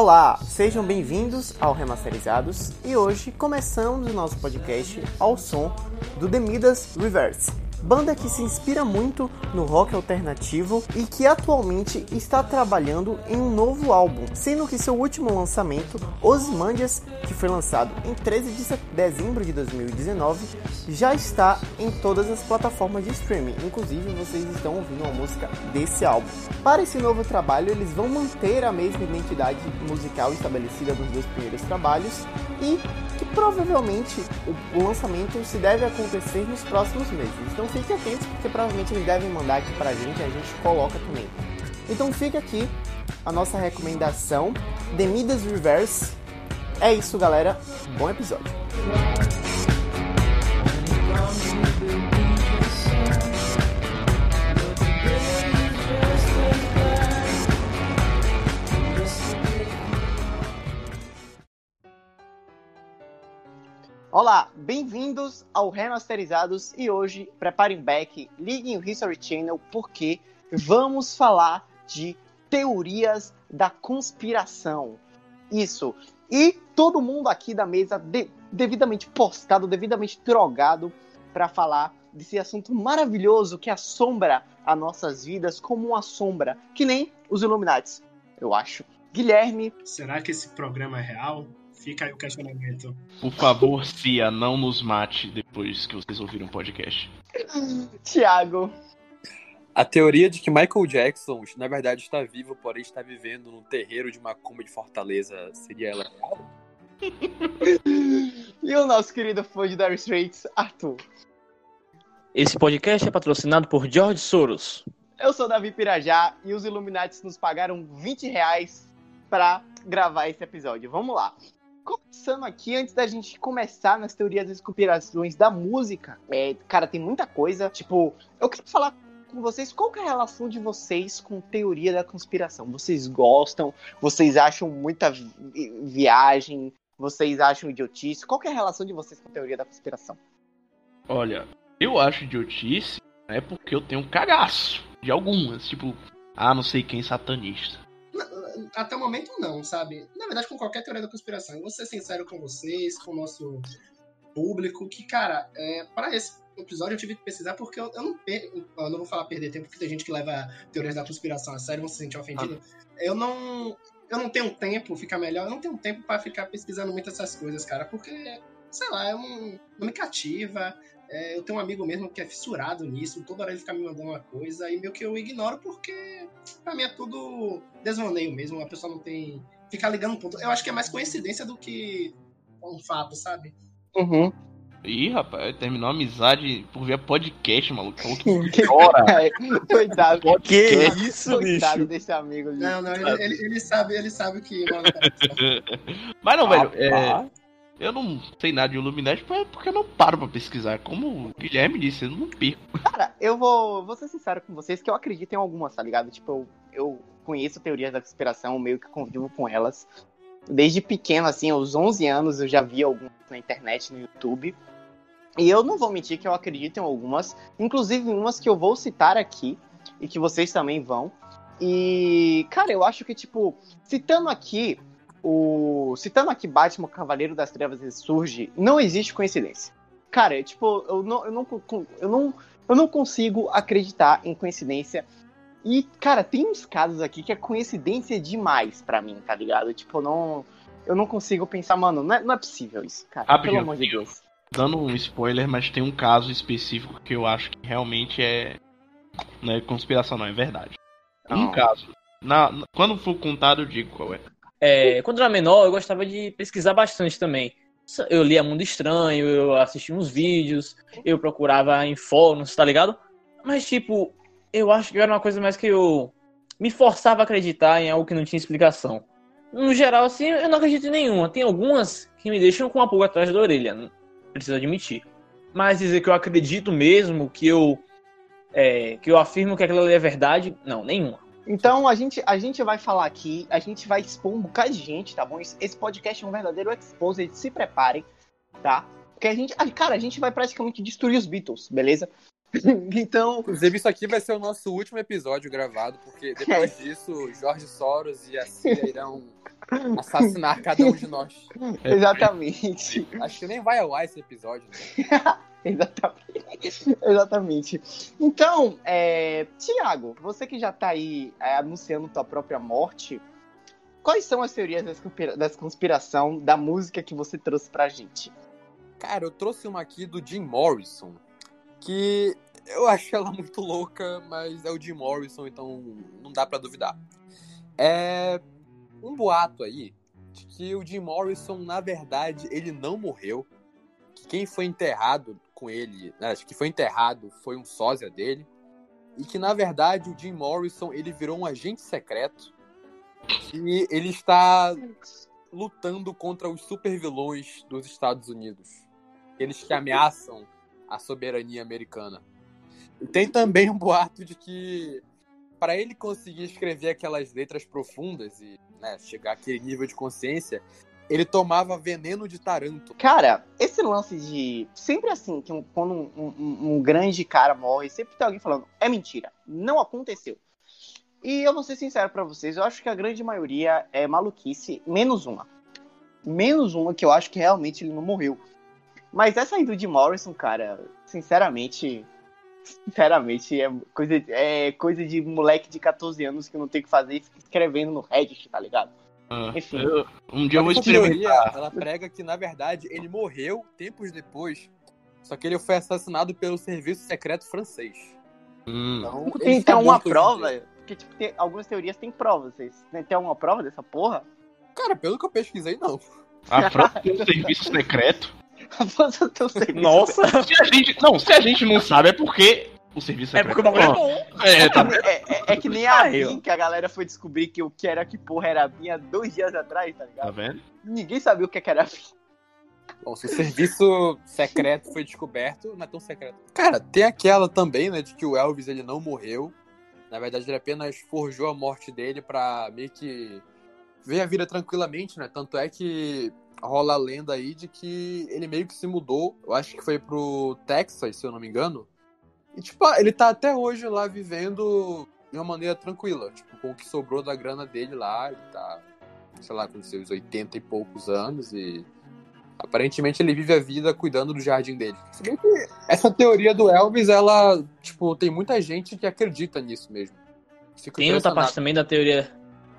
Olá, sejam bem-vindos ao Remasterizados e hoje começamos o nosso podcast ao som do The Midas Reverse banda que se inspira muito no rock alternativo e que atualmente está trabalhando em um novo álbum, sendo que seu último lançamento, Ozymandias, que foi lançado em 13 de dezembro de 2019, já está em todas as plataformas de streaming, inclusive vocês estão ouvindo a música desse álbum. Para esse novo trabalho, eles vão manter a mesma identidade musical estabelecida nos dois primeiros trabalhos e provavelmente o lançamento se deve acontecer nos próximos meses. Então fique atento, porque provavelmente eles devem mandar aqui pra gente e a gente coloca também. Então fica aqui a nossa recomendação, The Midas Reverse. É isso, galera. Bom episódio. Olá, bem-vindos ao Remasterizados e hoje preparem back, liguem o History Channel porque vamos falar de teorias da conspiração. Isso. E todo mundo aqui da mesa de, devidamente postado, devidamente drogado para falar desse assunto maravilhoso que assombra as nossas vidas como uma sombra, que nem os Illuminati, eu acho. Guilherme. Será que esse programa é real? Fica aí o questionamento. Por favor, Cia, não nos mate depois que vocês ouviram o podcast. Tiago. A teoria de que Michael Jackson, na verdade, está vivo, porém está vivendo num terreiro de macumba de Fortaleza, seria ela real? e o nosso querido fã de Dire Straits, Arthur. Esse podcast é patrocinado por George Soros. Eu sou Davi Pirajá e os Illuminati nos pagaram 20 reais para gravar esse episódio. Vamos lá começando aqui, antes da gente começar nas teorias das conspirações da música, é, cara, tem muita coisa. Tipo, eu queria falar com vocês qual é a relação de vocês com teoria da conspiração. Vocês gostam? Vocês acham muita vi viagem? Vocês acham idiotice? Qual é a relação de vocês com teoria da conspiração? Olha, eu acho idiotice é porque eu tenho um cagaço de algumas, tipo, ah, não sei quem satanista até o momento não, sabe? Na verdade, com qualquer teoria da conspiração. Eu vou ser sincero com vocês, com o nosso público, que, cara, é, para esse episódio eu tive que pesquisar porque eu, eu não perco, eu não vou falar perder tempo, porque tem gente que leva teorias da conspiração a sério, vão se sentir ofendido. Ah. Eu não. Eu não tenho tempo, fica melhor, eu não tenho tempo para ficar pesquisando muito essas coisas, cara, porque, sei lá, eu não, não me cativa. É, eu tenho um amigo mesmo que é fissurado nisso, toda hora ele fica me mandando uma coisa, e meio que eu ignoro porque pra mim é tudo desvaneio mesmo, a pessoa não tem. Ficar ligando um ponto. Eu acho que é mais coincidência do que um fato, sabe? Uhum. Ih, rapaz, terminou a amizade por via podcast, maluco. Que hora. Coitado. Que isso, Coitado bicho? desse amigo. Não, não, ele, ele, ele sabe, ele sabe que. Mas não, velho, é, eu não sei nada de Illuminati porque eu não paro pra pesquisar. Como o Guilherme disse, eu não perco. Cara, eu vou, vou ser sincero com vocês que eu acredito em algumas, tá ligado? Tipo, eu, eu conheço teorias da conspiração, meio que convivo com elas. Desde pequeno, assim, aos 11 anos, eu já vi algumas na internet, no YouTube. E eu não vou mentir que eu acredito em algumas, inclusive umas que eu vou citar aqui e que vocês também vão. E, cara, eu acho que, tipo, citando aqui o citando aqui Batman, Cavaleiro das Trevas ressurge, não existe coincidência. Cara, tipo, eu não, eu não, eu não, eu não consigo acreditar em coincidência. E, cara, tem uns casos aqui que é coincidência demais para mim, tá ligado? Tipo, eu não, eu não consigo pensar, mano, não é, não é possível isso, cara. Rapidinho, pelo amor de Deus. Dando um spoiler, mas tem um caso específico que eu acho que realmente é. Não é conspiração, não, é verdade. Não. Um caso. Na, quando for contado, eu digo qual é. É, quando era menor, eu gostava de pesquisar bastante também. Eu lia Mundo Estranho, eu assistia uns vídeos, eu procurava em fóruns, tá ligado? Mas, tipo, eu acho que era uma coisa mais que eu me forçava a acreditar em algo que não tinha explicação. No geral, assim, eu não acredito em nenhuma. Tem algumas que me deixam com uma pulga atrás da orelha, preciso admitir. Mas dizer que eu acredito mesmo, que eu, é, que eu afirmo que aquilo ali é verdade, não, nenhuma. Então a gente, a gente vai falar aqui, a gente vai expor um bocado de gente, tá bom? Esse podcast é um verdadeiro expose, se preparem, tá? Porque a gente, cara, a gente vai praticamente destruir os Beatles, beleza? então. Inclusive, isso aqui vai ser o nosso último episódio gravado, porque depois disso, Jorge Soros e a CIA irão assassinar cada um de nós. Exatamente. Acho que nem vai ao ar esse episódio. Né? Exatamente. Exatamente. Então, é, Tiago, você que já tá aí é, anunciando tua própria morte, quais são as teorias das conspiração da música que você trouxe pra gente? Cara, eu trouxe uma aqui do Jim Morrison, que eu acho ela muito louca, mas é o Jim Morrison, então não dá para duvidar. É um boato aí de que o Jim Morrison, na verdade, ele não morreu. Que quem foi enterrado com ele, né, que foi enterrado, foi um sósia dele. E que, na verdade, o Jim Morrison, ele virou um agente secreto. E ele está lutando contra os supervilões dos Estados Unidos. Aqueles que ameaçam a soberania americana. E tem também um boato de que para ele conseguir escrever aquelas letras profundas e né, chegar àquele nível de consciência, ele tomava veneno de taranto. Cara, esse lance de. Sempre assim, que um, quando um, um, um, grande cara morre, sempre tem alguém falando: é mentira, não aconteceu. E eu vou ser sincero para vocês, eu acho que a grande maioria é maluquice, menos uma. Menos uma que eu acho que realmente ele não morreu. Mas essa aí do de Morrison, cara, sinceramente, Sinceramente, é coisa, é coisa de moleque de 14 anos que não tem o que fazer escrevendo no Reddit, tá ligado? Ah, Enfim. Eu, um dia eu vou experimentar. ela prega que, na verdade, ele morreu tempos depois. Só que ele foi assassinado pelo serviço secreto francês. Hum. Então, tem, tem uma prova? Porque, tipo, tem, algumas teorias têm provas. Vocês tem alguma prova dessa porra? Cara, pelo que eu pesquisei, não. A França tem um serviço secreto? Avança teu serviço. Nossa! Se a gente, não, se a gente não sabe é porque o serviço é porque o bagulho é bom. É, tá... é, é, é, que nem a BIM, que a galera foi descobrir que o que era que porra era a BIM há dois dias atrás, tá ligado? Tá vendo? Ninguém sabia o que era a BIM. Bom, se o serviço secreto foi descoberto, não é tão secreto. Cara, tem aquela também, né, de que o Elvis ele não morreu. Na verdade, ele apenas forjou a morte dele pra meio que ver a vida tranquilamente, né? Tanto é que rola a lenda aí de que ele meio que se mudou, eu acho que foi pro Texas, se eu não me engano. E, tipo, ele tá até hoje lá vivendo de uma maneira tranquila, tipo, com o que sobrou da grana dele lá, ele tá, sei lá, com seus 80 e poucos anos e aparentemente ele vive a vida cuidando do jardim dele. Se bem que essa teoria do Elvis, ela, tipo, tem muita gente que acredita nisso mesmo. Fico tem outra parte também da teoria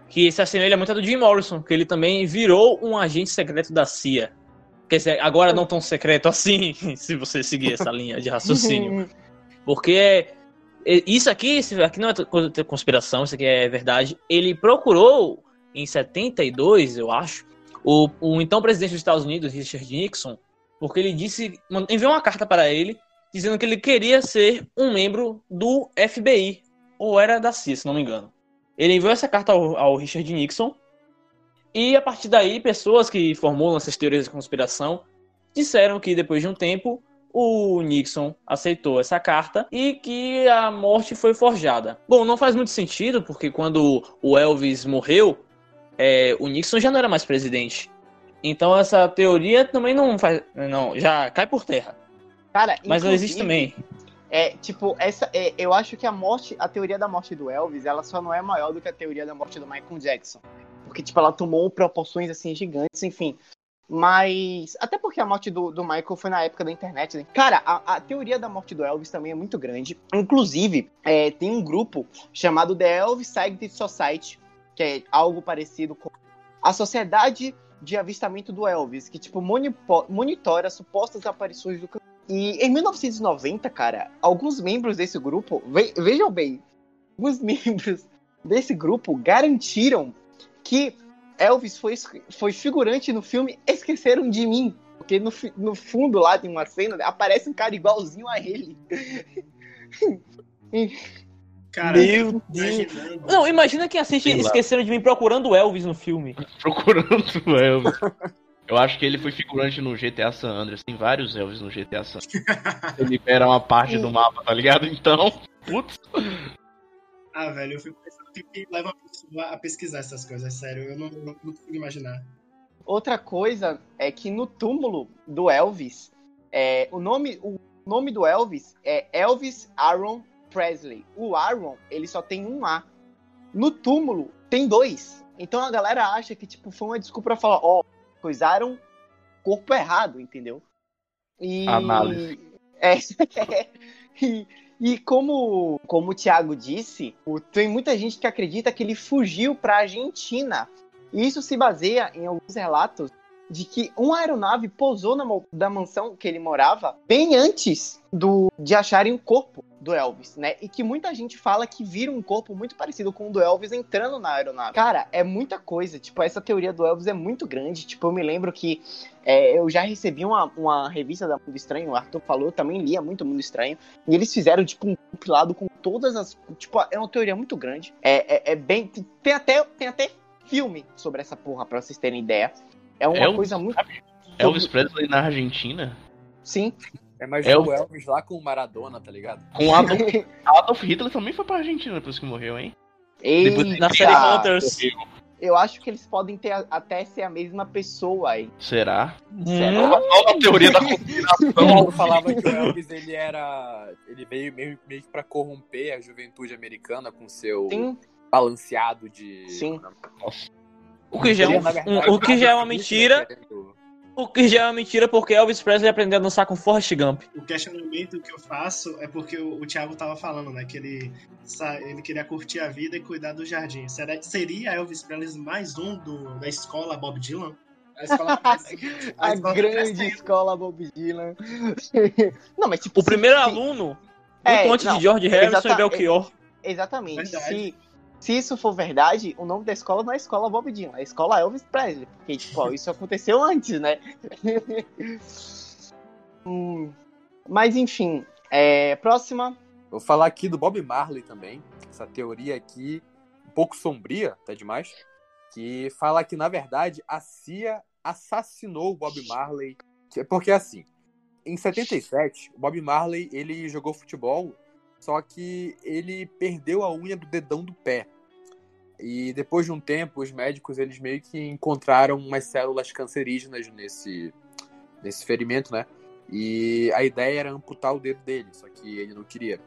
que se assemelha muito a do Jim Morrison, que ele também virou um agente secreto da CIA. Quer dizer, agora não tão secreto assim, se você seguir essa linha de raciocínio. Porque isso aqui, isso aqui não é conspiração, isso aqui é verdade. Ele procurou, em 72, eu acho, o, o então presidente dos Estados Unidos, Richard Nixon, porque ele disse, enviou uma carta para ele, dizendo que ele queria ser um membro do FBI, ou era da CIA, se não me engano. Ele enviou essa carta ao, ao Richard Nixon. E a partir daí, pessoas que formulam essas teorias de conspiração disseram que depois de um tempo o Nixon aceitou essa carta e que a morte foi forjada. Bom, não faz muito sentido, porque quando o Elvis morreu, é, o Nixon já não era mais presidente. Então essa teoria também não faz. Não, já cai por terra. Cara, Mas não existe também. É, tipo, essa, é, eu acho que a morte, a teoria da morte do Elvis, ela só não é maior do que a teoria da morte do Michael Jackson. Porque, tipo, ela tomou proporções, assim, gigantes, enfim. Mas, até porque a morte do, do Michael foi na época da internet, né? Cara, a, a teoria da morte do Elvis também é muito grande. Inclusive, é, tem um grupo chamado The Elvis Scientific Society, que é algo parecido com a Sociedade de Avistamento do Elvis, que, tipo, monitora supostas aparições do e em 1990, cara, alguns membros desse grupo, ve vejam bem, alguns membros desse grupo garantiram que Elvis foi, foi figurante no filme Esqueceram de Mim. Porque no, no fundo lá tem uma cena, aparece um cara igualzinho a ele. Cara, Meu Deus. Não, imagina quem assiste Esqueceram de Mim procurando Elvis no filme. Procurando o Elvis. Eu acho que ele foi figurante no GTA San Andreas. Tem vários Elvis no GTA San Ele libera uma parte do mapa, tá ligado? Então, putz. Ah, velho, eu fico pensando que, que leva a pessoa a pesquisar essas coisas, sério. Eu não, não, não consigo imaginar. Outra coisa é que no túmulo do Elvis, é, o nome, o nome do Elvis é Elvis Aaron Presley. O Aaron, ele só tem um A. No túmulo, tem dois. Então a galera acha que, tipo, foi uma desculpa pra falar, ó, coisaram corpo errado, entendeu? E... Análise. É, e, e como, como o Thiago disse, tem muita gente que acredita que ele fugiu pra Argentina. E isso se baseia em alguns relatos de que uma aeronave pousou na da mansão que ele morava bem antes do de acharem o corpo do Elvis, né? E que muita gente fala que viram um corpo muito parecido com o do Elvis entrando na aeronave. Cara, é muita coisa. Tipo, essa teoria do Elvis é muito grande. Tipo, eu me lembro que é, eu já recebi uma, uma revista da Mundo Estranho, o Arthur falou, eu também lia muito Mundo Estranho. E eles fizeram, tipo, um compilado com todas as. Tipo, é uma teoria muito grande. É, é, é bem. Tem até, tem até filme sobre essa porra, pra vocês terem ideia. É uma Elvis, coisa muito. Elvis Presley na Argentina? Sim. É mais É o- o Elvis lá com o Maradona, tá ligado? Com Adolf, Adolf Hitler também foi pra Argentina depois que morreu, hein? Depois Eita, Na série Hunters. eu acho que eles podem ter a- até ser a mesma pessoa aí. Será? Será? Olha a teoria da conspiração. Paulo falava que o Elvis ele era. Ele veio meio, meio que pra corromper a juventude americana com seu Sim, balanceado de. Sim. O que já é, um- verdade, um- o que já é uma mentira. Querendo- O que já é uma mentira porque Elvis Presley aprendeu a dançar com Forrest Gump. O questionamento que eu faço é porque o, o Thiago tava falando, né? Que ele, ele queria curtir a vida e cuidar do jardim. Será, seria Elvis Presley mais um do, da escola Bob Dylan? A escola a escola grande escola Bob Dylan. Não, mas tipo. O primeiro se- aluno, É, muito antes não, de George Harrison exata- e Belchior. Exatamente. Verdade. Se, se isso for verdade, o nome da escola não é escola Bob Dylan, é escola Elvis Presley. Porque, tipo, isso aconteceu antes, né? Hum, mas enfim, é, próxima. Vou falar aqui do Bob Marley também. Essa teoria aqui, um pouco sombria, até demais. Que fala que, na verdade, a CIA assassinou o Bob Marley. Que- Porque, assim, em 77, o Bob Marley ele jogou futebol, só que ele perdeu a unha do dedão do pé. E depois de um tempo, os médicos eles meio que encontraram umas células cancerígenas nesse, nesse ferimento, né? E a ideia era amputar o dedo dele, só que ele não queria.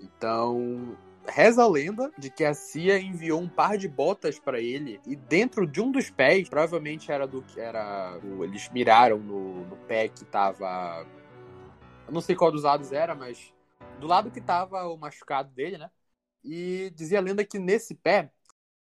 Então, reza a lenda de que a CIA enviou um par de botas para ele e dentro de um dos pés, provavelmente era do que era, eles miraram no, no pé que tava eu não sei qual dos lados era, mas do lado que tava o machucado dele, né? E dizia a lenda que nesse pé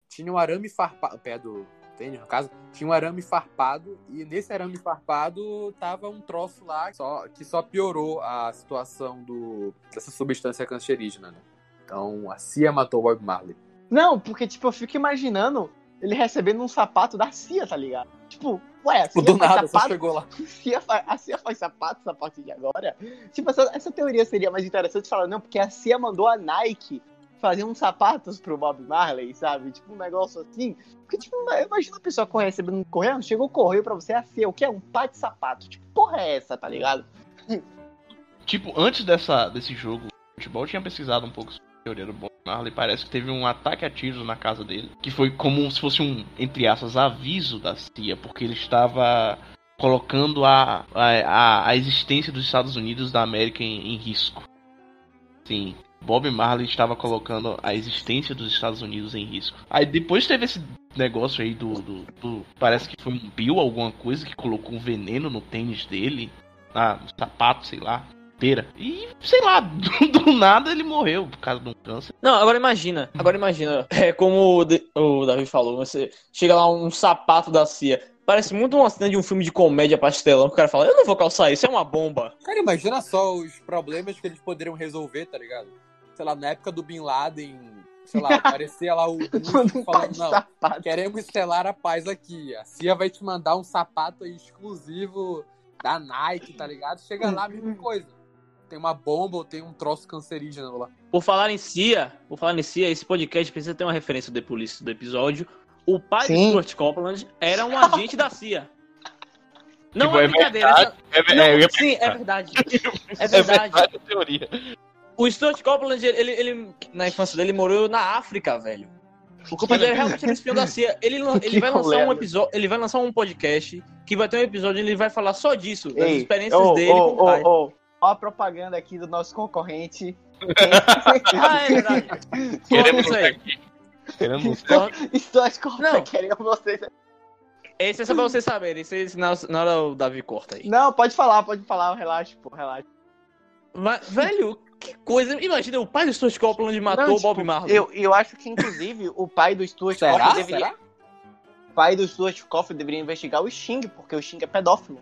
tinha um arame farpado, o pé do tênis, no caso, tinha um arame farpado e nesse arame farpado tava um troço lá só, que só piorou a situação do, dessa substância cancerígena, né? Então a CIA matou Bob Marley. Não, porque, tipo, eu fico imaginando ele recebendo um sapato da CIA, tá ligado? Tipo, ué, a CIA Do faz nada, sapato? chegou lá. A CIA, fa- a CIA faz sapatos a partir de agora? Tipo, essa, essa teoria seria mais interessante falar, não, porque a CIA mandou a Nike fazer uns sapatos pro Bob Marley, sabe? Tipo, um negócio assim. Porque, tipo, imagina a pessoa recebendo um correio, chegou o correio pra você, a CIA, o que é? Um par de sapato. Tipo, porra é essa, tá ligado? Tipo, antes dessa, desse jogo de futebol, eu tinha pesquisado um pouco sobre a teoria do Bob Marley. Parece que teve um ataque a tiros na casa dele. Que foi como se fosse um, entre aspas, aviso da CIA. Porque ele estava colocando a, a, a existência dos Estados Unidos da América em, em risco. Sim. Bob Marley estava colocando a existência dos Estados Unidos em risco. Aí depois teve esse negócio aí do, do, do- Parece que foi um Bill, alguma coisa, que colocou um veneno no tênis dele. Ah, no sapato, sei lá. Inteira. E, sei lá, do, do nada ele morreu por causa de um câncer. Não, agora imagina. Agora imagina. É como o, De- o Davi falou. Você chega lá um sapato da CIA. Parece muito uma cena de um filme de comédia pastelão. Que o cara fala, eu não vou calçar isso, é uma bomba. Cara, imagina só os problemas que eles poderiam resolver, tá ligado? Sei lá, na época do Bin Laden, sei lá, aparecia lá o Bush falando, não, sapato. queremos selar a paz aqui. A CIA vai te mandar um sapato aí exclusivo da Nike, tá ligado? Chega lá, a mesma coisa. Tem uma bomba ou tem um troço cancerígeno lá. Por falar em CIA, por falar em CIA, esse podcast precisa ter uma referência do Police do episódio. O pai Sim. de Stuart Copeland era um agente da CIA. Não Tipo, é é brincadeira. verdade, essa- É, Não, é, eu ia sim, é verdade. É É verdade. verdade a teoria. O Stuart Copeland, ele, ele- na infância dele, morou na África, velho. O Copeland ele realmente era espião da CIA. Ele, ele vai lançar um episódio, ele vai lançar um podcast que vai ter um episódio onde ele vai falar só disso, das Ei, experiências ô, dele ô, com o pai. ô, Ó a propaganda aqui do nosso concorrente. Ah, é verdade. Queremos isso aí. aqui. Queremos Estúdio Corta Não. querendo vocês. Esse é só pra vocês saberem. Esse, na, na hora o Davi corta aí. Não, pode falar, pode falar, relaxa, pô, relaxa. Mas, velho, que coisa. Imagina, o pai do Stuart Copeland matou Não, o Bob tipo, Marley. Eu, eu acho que, inclusive, o pai do Stuart Será? Coffin deveria. Será? O pai do Stuart Coffin deveria investigar o Sting, porque o Sting é pedófilo.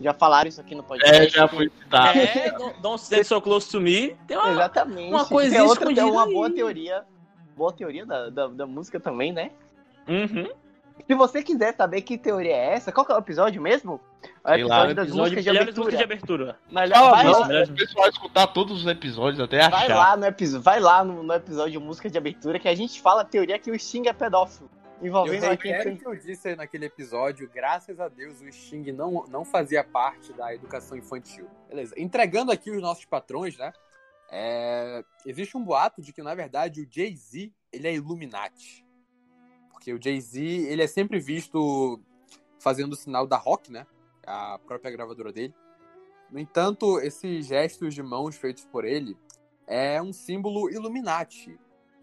Já falaram isso aqui no podcast. É, já foi citado. É, don't, stand so close to me. Tem uma... Exatamente. uma coisinha é outra, é escondida uma aí. boa teoria. Boa teoria da, da, da música também, né? Uhum. Se você quiser saber que teoria é essa, qual que é o episódio mesmo? É o lá, episódio das Episódio músicas de abertura. músicas de abertura. Mas Fala, vai, não, lá, o pessoal escutar todos os episódios até achar. vai lá no episódio, vai lá no, no episódio música de abertura que a gente fala a teoria que o Sting é pedófilo. Eu Envolvendo a reitero quem o que eu disse naquele episódio, graças a Deus o Sting não, não fazia parte da educação infantil. Beleza, entregando aqui os nossos patrões, né? É, existe um boato de que, na verdade, o Jay-Z, ele é Illuminati. Porque o Jay-Z, ele é sempre visto fazendo o sinal da Rock, né? A própria gravadora dele. No entanto, esses gestos de mãos feitos por ele é um símbolo Illuminati.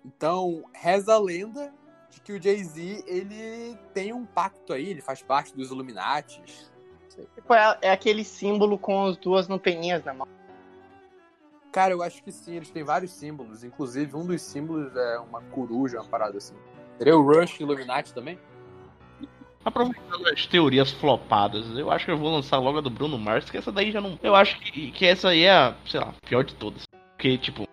Então, reza a lenda de que o Jay-Z, ele tem um pacto aí, ele faz parte dos Illuminati. Tipo, é, é aquele símbolo com as duas anteninhas na mão. Cara, eu acho que sim, eles têm vários símbolos. Inclusive, um dos símbolos é uma coruja, uma parada assim. Seria o Rush Illuminati também? Aproveitando as teorias flopadas, eu acho que eu vou lançar logo a do Bruno Mars, que essa daí já não. Eu acho que, que essa aí é a, sei lá, pior de todas. Porque, tipo,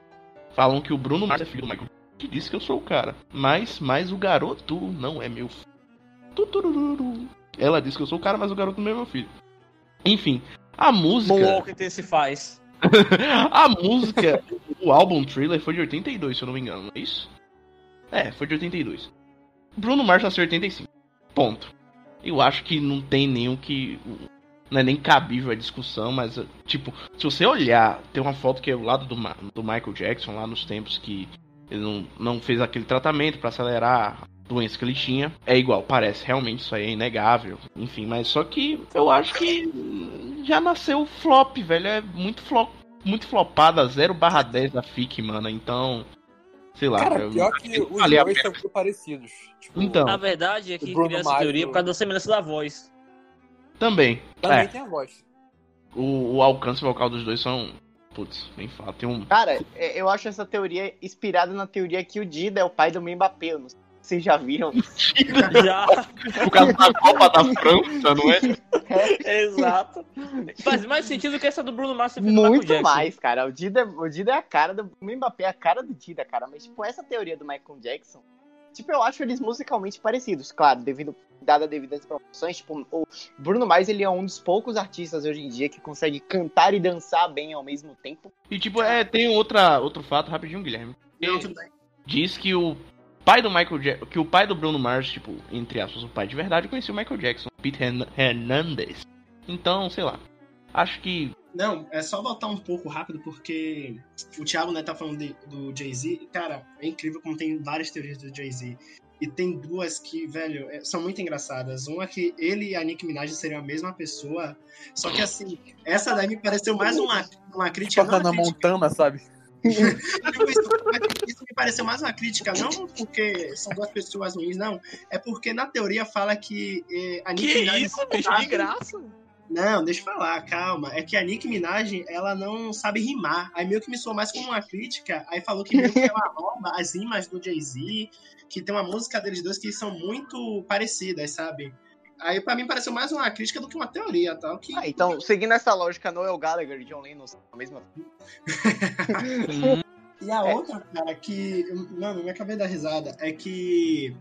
falam que o Bruno Mars é filho do Michael. Que disse que eu sou o cara. Mas, mas o garoto não é meu filho. Tutururu. Ela disse que eu sou o cara, mas o garoto não é meu filho. Enfim, a música. Moonwalker que se faz. a música, o álbum Thriller foi de 82, se eu não me engano, não é isso? É, foi de 82. Bruno Mars nasceu em 85. Ponto. Eu acho que não tem nenhum que. Não é nem cabível a discussão, mas, tipo, se você olhar, tem uma foto que é o lado do, do Michael Jackson, lá nos tempos que ele não, não fez aquele tratamento pra acelerar a doença que ele tinha. É igual, parece, realmente, isso aí é inegável. Enfim, mas só que eu acho que já nasceu flop, velho. É muito flop, muito flopada, 0 barra 10 da FIC, mano. Então, sei lá. Cara, eu pior que os valeu a dois são muito parecidos. Tipo, Então, A verdade é que cria essa teoria o- por causa da semelhança da voz. também. também É, tem a voz. o, o alcance vocal dos dois são. Putz, nem fala. Tem um. Cara, é- eu acho essa teoria inspirada na teoria que o Dida é o pai do Mbappé. Eu Não sei se vocês já viram. Já, Por causa da Copa da França, não é? exato. Faz mais sentido que essa do Bruno Mars Michael Muito mais, cara. O Dida, o Dida é a cara do. O Mbappé é a cara do Dida, cara. Mas, tipo, essa teoria do Michael Jackson. Tipo, eu acho eles musicalmente parecidos, claro, devido, dada devidas proporções. Tipo, o Bruno Mars, ele é um dos poucos artistas hoje em dia que consegue cantar e dançar bem ao mesmo tempo. E tipo, é, tem outra, outro fato rapidinho, Guilherme. Bem. Diz que o pai do Michael Jackson, que o pai do Bruno Mars, tipo, entre aspas, o pai de verdade, conhecia o Michael Jackson, Pete Hern- Hernandez. Então, sei lá. Acho que Não, é só voltar um pouco rápido, porque o Thiago né, tá falando de- do Jay-Z. Cara, é incrível como tem várias teorias do Jay-Z. E tem duas que, velho, é- são muito engraçadas. Uma é que ele e a Nicki Minaj seriam a mesma pessoa. Só que, assim, essa daí me pareceu mais uma, uma crítica. Tipo, na Montana, sabe? Tipo, isso, isso me pareceu mais uma crítica, não porque são duas pessoas ruins, não. É porque na teoria fala que eh, a Nicki Que Minaj. isso, bicho, de graça. Não, deixa eu falar, calma. É que a Nicki Minaj, ela não sabe rimar. Aí meio que me soou mais como uma crítica. Aí falou que meio que ela rouba as rimas do Jay-Z, que tem uma música deles dois que são muito parecidas, sabe? Aí pra mim pareceu mais uma crítica do que uma teoria, tal. Que... Ah, então, seguindo essa lógica, Noel Gallagher e John Lennon são a mesma. E a É. outra, cara, que. Mano, me acabei da risada, é que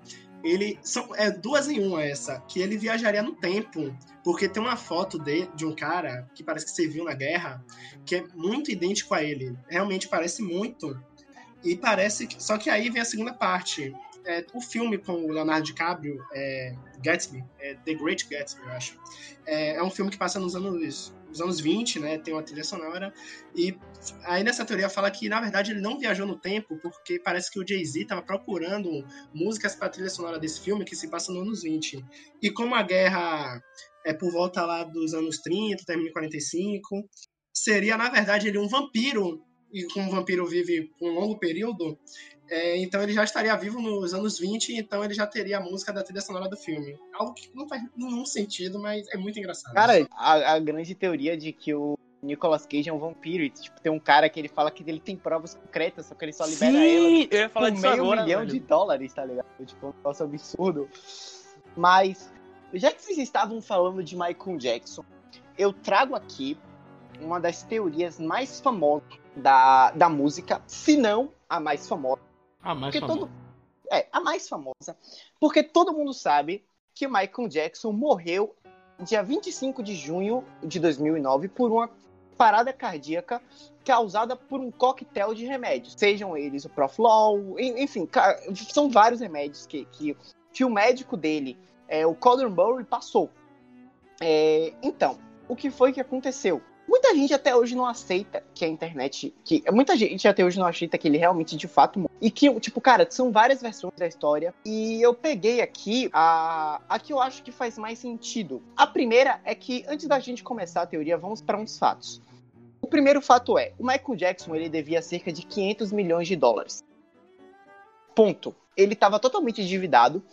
ele. São, é duas em uma essa. Que ele viajaria no tempo. Porque tem uma foto de, de um cara que parece que serviu na guerra, que é muito idêntico a ele. Realmente parece muito. E parece que. Só que aí vem a segunda parte. É, o filme com o Leonardo DiCaprio, é, Gatsby, é The Great Gatsby, eu acho. É, é um filme que passa nos anos, nos anos 20, né? Tem uma trilha sonora. E aí nessa teoria fala que, na verdade, ele não viajou no tempo, porque parece que o Jay-Z estava procurando músicas para trilha sonora desse filme que se passa nos anos 20. E como a guerra é por volta lá dos anos 30, termina em 45, seria, na verdade, ele um vampiro, e como um vampiro vive um longo período, é, então ele já estaria vivo nos anos 20, então ele já teria a música da trilha sonora do filme. Algo que não faz nenhum sentido, mas é muito engraçado. Cara, a, a grande teoria de que o Nicolas Cage é um vampiro, e, tipo, tem um cara que ele fala que ele tem provas concretas, só que ele só libera ela Sim, eu ia falar disso meio agora, milhão velho. de dólares, tá ligado? Tipo, um negócio absurdo. Mas, já que vocês estavam falando de Michael Jackson, eu trago aqui uma das teorias mais famosas da, da música, se não a mais famosa. Ah, mais Porque famoso. todo, é, a mais famosa. Porque todo mundo sabe que Michael Jackson morreu dia 25 de junho de 2009 por uma parada cardíaca causada por um coquetel de remédios. Sejam eles o Proflol, en- enfim, são vários remédios que, que, que o médico dele, é, o Colin Murray, passou. É, então, o que foi que aconteceu? Muita gente até hoje não aceita que a internet. que Muita gente até hoje não aceita que ele realmente de fato. E que, tipo, cara, são várias versões da história. E eu peguei aqui a, a que eu acho que faz mais sentido. A primeira é que, antes da gente começar a teoria, vamos para uns fatos. O primeiro fato é: o Michael Jackson ele devia cerca de 500 milhões de dólares. Ponto. Ele estava totalmente endividado.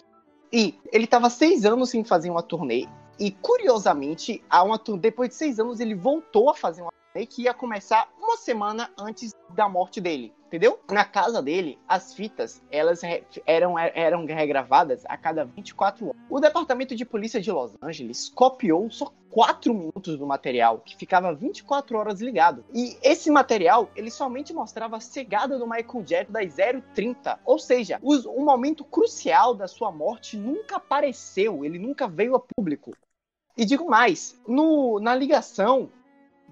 E ele estava seis anos sem fazer uma turnê. E curiosamente, há uma depois de seis anos, ele voltou a fazer uma turnê que ia começar uma semana antes da morte dele. Entendeu? Na casa dele, as fitas elas eram, eram regravadas a cada 24 horas. O departamento de polícia de Los Angeles copiou só 4 minutos do material, que ficava 24 horas ligado. E esse material, ele somente mostrava a chegada do Michael Jackson das 030. Ou seja, o momento crucial da sua morte nunca apareceu, ele nunca veio a público. E digo mais, no, na ligação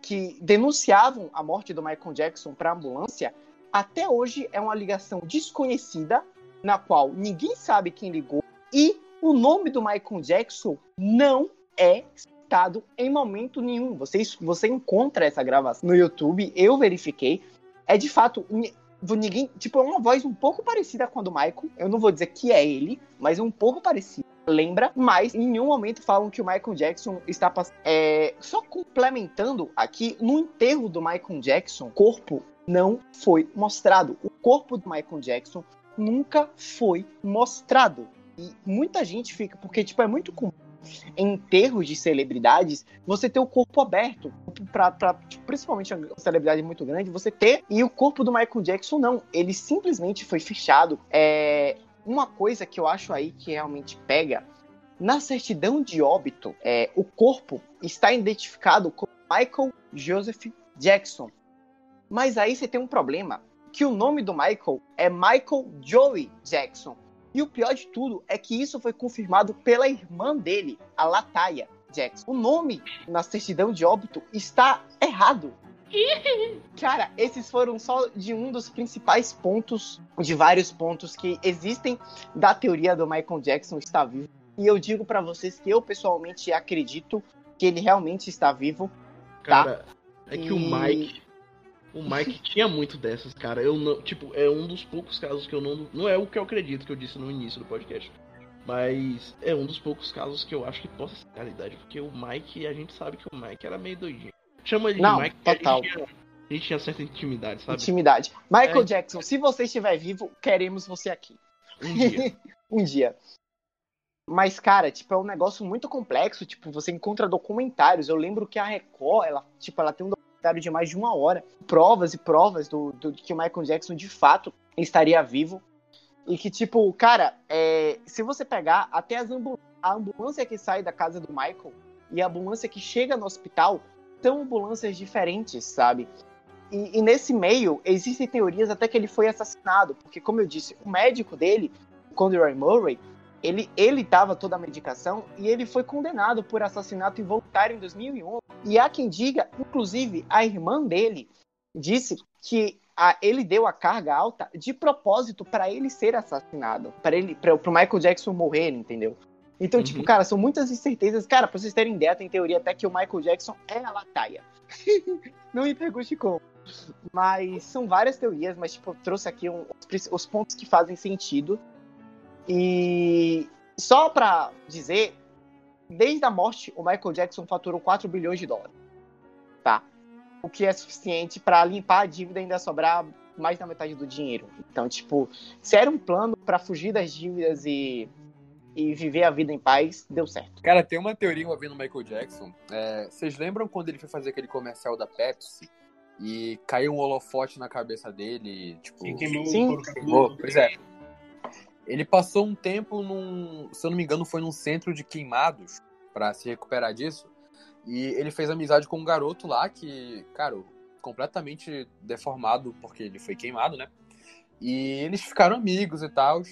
que denunciavam a morte do Michael Jackson para a ambulância, até hoje é uma ligação desconhecida, na qual ninguém sabe quem ligou, e o nome do Michael Jackson não é citado em momento nenhum. Você, você encontra essa gravação no YouTube, eu verifiquei. É de fato, ni- ninguém. Tipo, é uma voz um pouco parecida com a do Michael. Eu não vou dizer que é ele, mas é um pouco parecida. Lembra, mas em nenhum momento falam que o Michael Jackson está passando. É, só complementando aqui, no enterro do Michael Jackson, o corpo não foi mostrado. O corpo do Michael Jackson nunca foi mostrado. E muita gente fica, porque tipo, é muito comum em enterros de celebridades você ter o corpo aberto. Pra, pra, principalmente uma celebridade muito grande, você ter. E o corpo do Michael Jackson não. Ele simplesmente foi fechado. É, uma coisa que eu acho aí que realmente pega. Na certidão de óbito, é, o corpo está identificado como Michael Joseph Jackson. Mas aí você tem um problema, que o nome do Michael é Michael Joey Jackson. E o pior de tudo é que isso foi confirmado pela irmã dele, a Lataia Jackson. O nome na certidão de óbito está errado. Cara, esses foram só de um dos principais pontos, de vários pontos que existem da teoria do Michael Jackson estar vivo. E eu digo pra vocês que eu pessoalmente acredito que ele realmente está vivo. Cara, é que o E- Mike. O Mike tinha muito dessas, cara. Eu não. Tipo, é um dos poucos casos que eu não. Não é o que eu acredito que eu disse no início do podcast. Mas é um dos poucos casos que eu acho que possa ser realidade. Porque o Mike, a gente sabe que o Mike era meio doidinho. Chama ele Não, de Mike porque total. A gente, tinha, certa intimidade, sabe? Intimidade. Michael É. Jackson, se você estiver vivo, queremos você aqui. Um dia. um dia. Mas, cara, tipo, é um negócio muito complexo. Tipo, você encontra documentários. Eu lembro que a Record, ela, tipo, ela tem um documentário de mais de uma hora. Provas e provas do, do que o Michael Jackson, de fato, estaria vivo. E que, tipo, cara, é, se você pegar até as ambu a ambulância que sai da casa do Michael e a ambulância que chega no hospital são ambulâncias diferentes, sabe? E, e nesse meio, existem teorias até que ele foi assassinado. Porque, como eu disse, o médico dele, Conroy Murray, ele, ele dava toda a medicação e ele foi condenado por assassinato involuntário em 2011. E há quem diga, inclusive, a irmã dele disse que a- ele deu a carga alta de propósito para ele ser assassinado, para ele, para o Michael Jackson morrer, entendeu? Então, Uhum. tipo, cara, são muitas incertezas. Cara, pra vocês terem ideia, tem teoria até que o Michael Jackson é a Lataia. Não me pergunte como. Mas são várias teorias, mas, tipo, eu trouxe aqui um- os, os pontos que fazem sentido. E só pra dizer, desde a morte, o Michael Jackson faturou 4 bilhões de dólares. Tá? o que é suficiente pra limpar a dívida e ainda sobrar mais da metade do dinheiro. Então, tipo, se era um plano pra fugir das dívidas e, e viver a vida em paz, deu certo. Cara, tem uma teoria envolvendo o Michael Jackson. É, vocês lembram quando ele foi fazer aquele comercial da Pepsi e caiu um holofote na cabeça dele? Tipo, E queimou Sim. queimou? Pois é. Ele passou um tempo num, se eu não me engano, foi num centro de queimados pra se recuperar disso. E ele fez amizade com um garoto lá que, cara, completamente deformado porque ele foi queimado, né? E eles ficaram amigos e tal.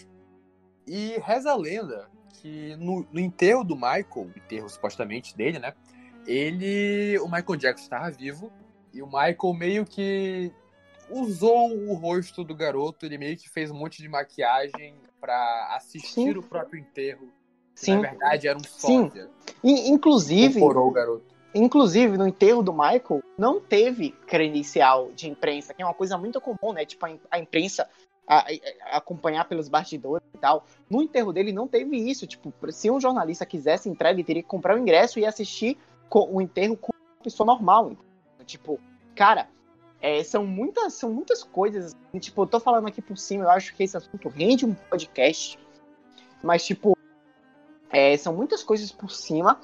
E reza a lenda que no, no enterro do Michael, enterro supostamente dele, né? Ele, o Michael Jackson estava vivo e o Michael meio que usou o rosto do garoto, ele meio que fez um monte de maquiagem pra assistir Sim. o próprio enterro. Sim. na verdade era um Sim. sósia. E, inclusive, Incorporou o garoto. inclusive, no enterro do Michael, não teve credencial de imprensa, que é uma coisa muito comum, né? Tipo, a imprensa a- a- acompanhar pelos bastidores e tal. No enterro dele não teve isso. Tipo, se um jornalista quisesse entrar, ele teria que comprar o ingresso e assistir o enterro com uma pessoa normal. Tipo, cara, é, são, muitas, são muitas coisas. assim, tipo, eu tô falando aqui por cima, eu acho que esse assunto rende um podcast. Mas, tipo, é, são muitas coisas por cima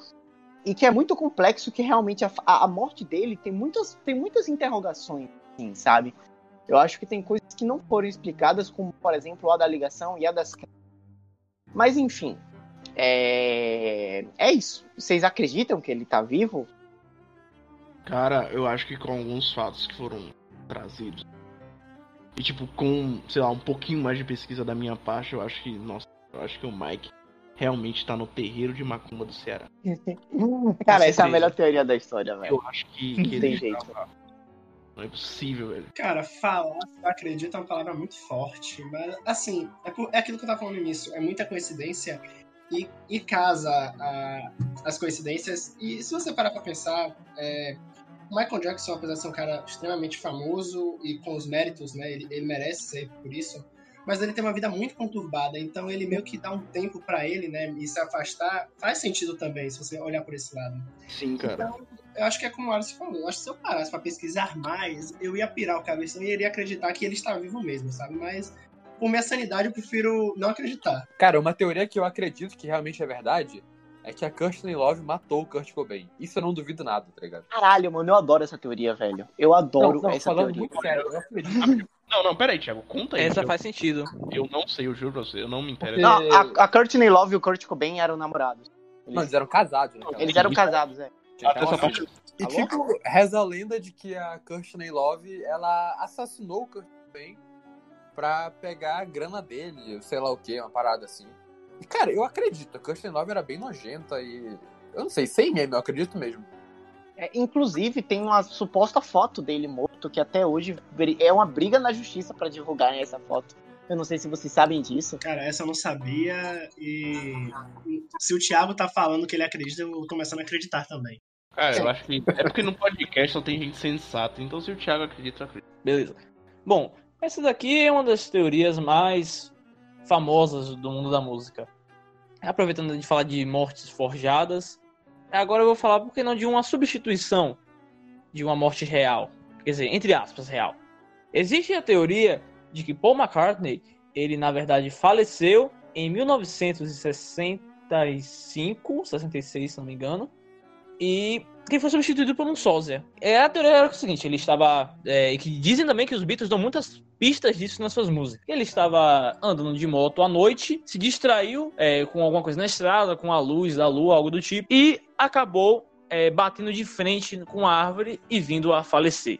e que é muito complexo que realmente a, a, a morte dele tem muitas, tem muitas interrogações, assim, sabe? Eu acho que tem coisas que não foram explicadas, como, por exemplo, a da ligação e a das... Mas, enfim, é, é isso. Vocês acreditam que ele tá vivo? Cara, eu acho que com alguns fatos que foram trazidos. E tipo, com, sei lá, um pouquinho mais de pesquisa da minha parte, eu acho que, nossa, eu acho que o Mike realmente tá no terreiro de Macumba do Ceará. Cara, essa é a melhor teoria da história, velho. Eu acho que, que Tem jeito. estava... Não é possível, velho. Cara, falar acredito é uma palavra muito forte, mas assim, é, por- é aquilo que eu tava falando no início, é muita coincidência e, e casa a- as coincidências. E se você parar pra pensar, é, o Michael Jackson, apesar de ser um cara extremamente famoso e com os méritos, né, ele, ele merece ser por isso, mas ele tem uma vida muito conturbada, então ele meio que dá um tempo pra ele, né, e se afastar, faz sentido também, se você olhar por esse lado. Sim, cara. Eu acho que é como o Alice falou. Eu acho que se eu parasse pra pesquisar mais, eu ia pirar o cabeção e iria acreditar que ele está vivo mesmo, sabe? Mas, por minha sanidade, eu prefiro não acreditar. Cara, uma teoria que eu acredito que realmente é verdade é que a Kirsten Love matou o Kurt Cobain. Isso eu não duvido nada, tá ligado? Caralho, mano, eu adoro essa teoria, velho. Eu adoro não, não, essa falando teoria. muito sério, eu acredito. Não, não, peraí, Thiago, conta aí. Essa eu, faz sentido. eu não sei, eu juro pra você, eu não me interesso. Não, a, a Courtney Love e o Kurt Cobain eram namorados. Não, Eles, eles eram casados, né? eles eram casados, é. Até parte-. E Alô? tipo, reza a lenda de que a Kirsten Love, ela assassinou o Kurt Cobain pra pegar a grana dele, sei lá o que, uma parada assim. E, cara, eu acredito, a Kirsten Love era bem nojenta e... Eu não sei, sem meme, eu acredito mesmo. É, inclusive, tem uma suposta foto dele morto que até hoje é uma briga na justiça pra divulgarem essa foto. Eu não sei se vocês sabem disso. Cara, essa eu não sabia e. Se o Thiago tá falando que ele acredita, eu tô começando a acreditar também. Cara, eu acho que. É porque no podcast só tem gente sensata, então se o Thiago acredita, eu acredito. Beleza. Bom, essa daqui é uma das teorias mais famosas do mundo da música. Aproveitando de falar de mortes forjadas, agora eu vou falar, por que não, de uma substituição de uma morte real. Quer dizer, entre aspas, real. Existe a teoria de que Paul McCartney, ele na verdade faleceu em 1965, 66, se não me engano, e que foi substituído por um sósia. É, a teoria era o seguinte, ele estava... É, que dizem também que os Beatles dão muitas pistas disso nas suas músicas. Ele estava andando de moto à noite, se distraiu é, com alguma coisa na estrada, com a luz da lua, algo do tipo, e acabou é, batendo de frente com a árvore e vindo a falecer.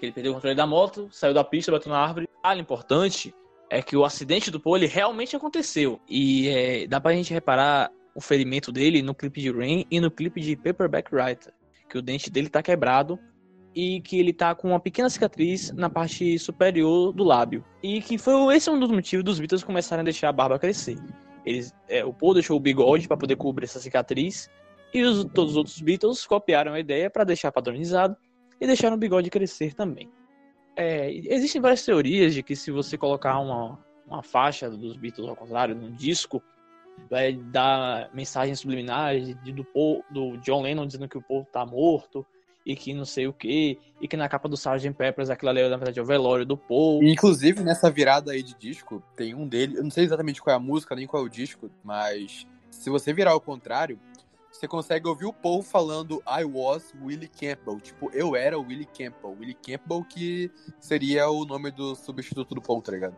Ele perdeu o controle da moto, saiu da pista, bateu na árvore. O importante é que o acidente do Paul realmente aconteceu. E é, dá pra gente reparar o ferimento dele no clipe de Rain e no clipe de Paperback Writer. Que o dente dele tá quebrado e que ele tá com uma pequena cicatriz na parte superior do lábio. E que foi esse é um dos motivos dos Beatles começarem a deixar a barba crescer. Eles, é, o Paul deixou o bigode para poder cobrir essa cicatriz e os, todos os outros Beatles copiaram a ideia para deixar padronizado e deixaram o bigode crescer também. É, existem várias teorias de que se você colocar uma, uma faixa dos Beatles ao contrário num disco, vai dar mensagens subliminares de, do, do John Lennon dizendo que o Paul tá morto e que não sei o que, e que na capa do Sgt. Peppers aquilo ali, na verdade, é o velório do Paul. Inclusive, nessa virada aí de disco, tem um dele, eu não sei exatamente qual é a música, nem qual é o disco, mas se você virar ao contrário, você consegue ouvir o Paul falando I was Willie Campbell. Tipo, eu era o Willie Campbell. Willie Campbell que seria o nome do substituto do Paul, tá ligado?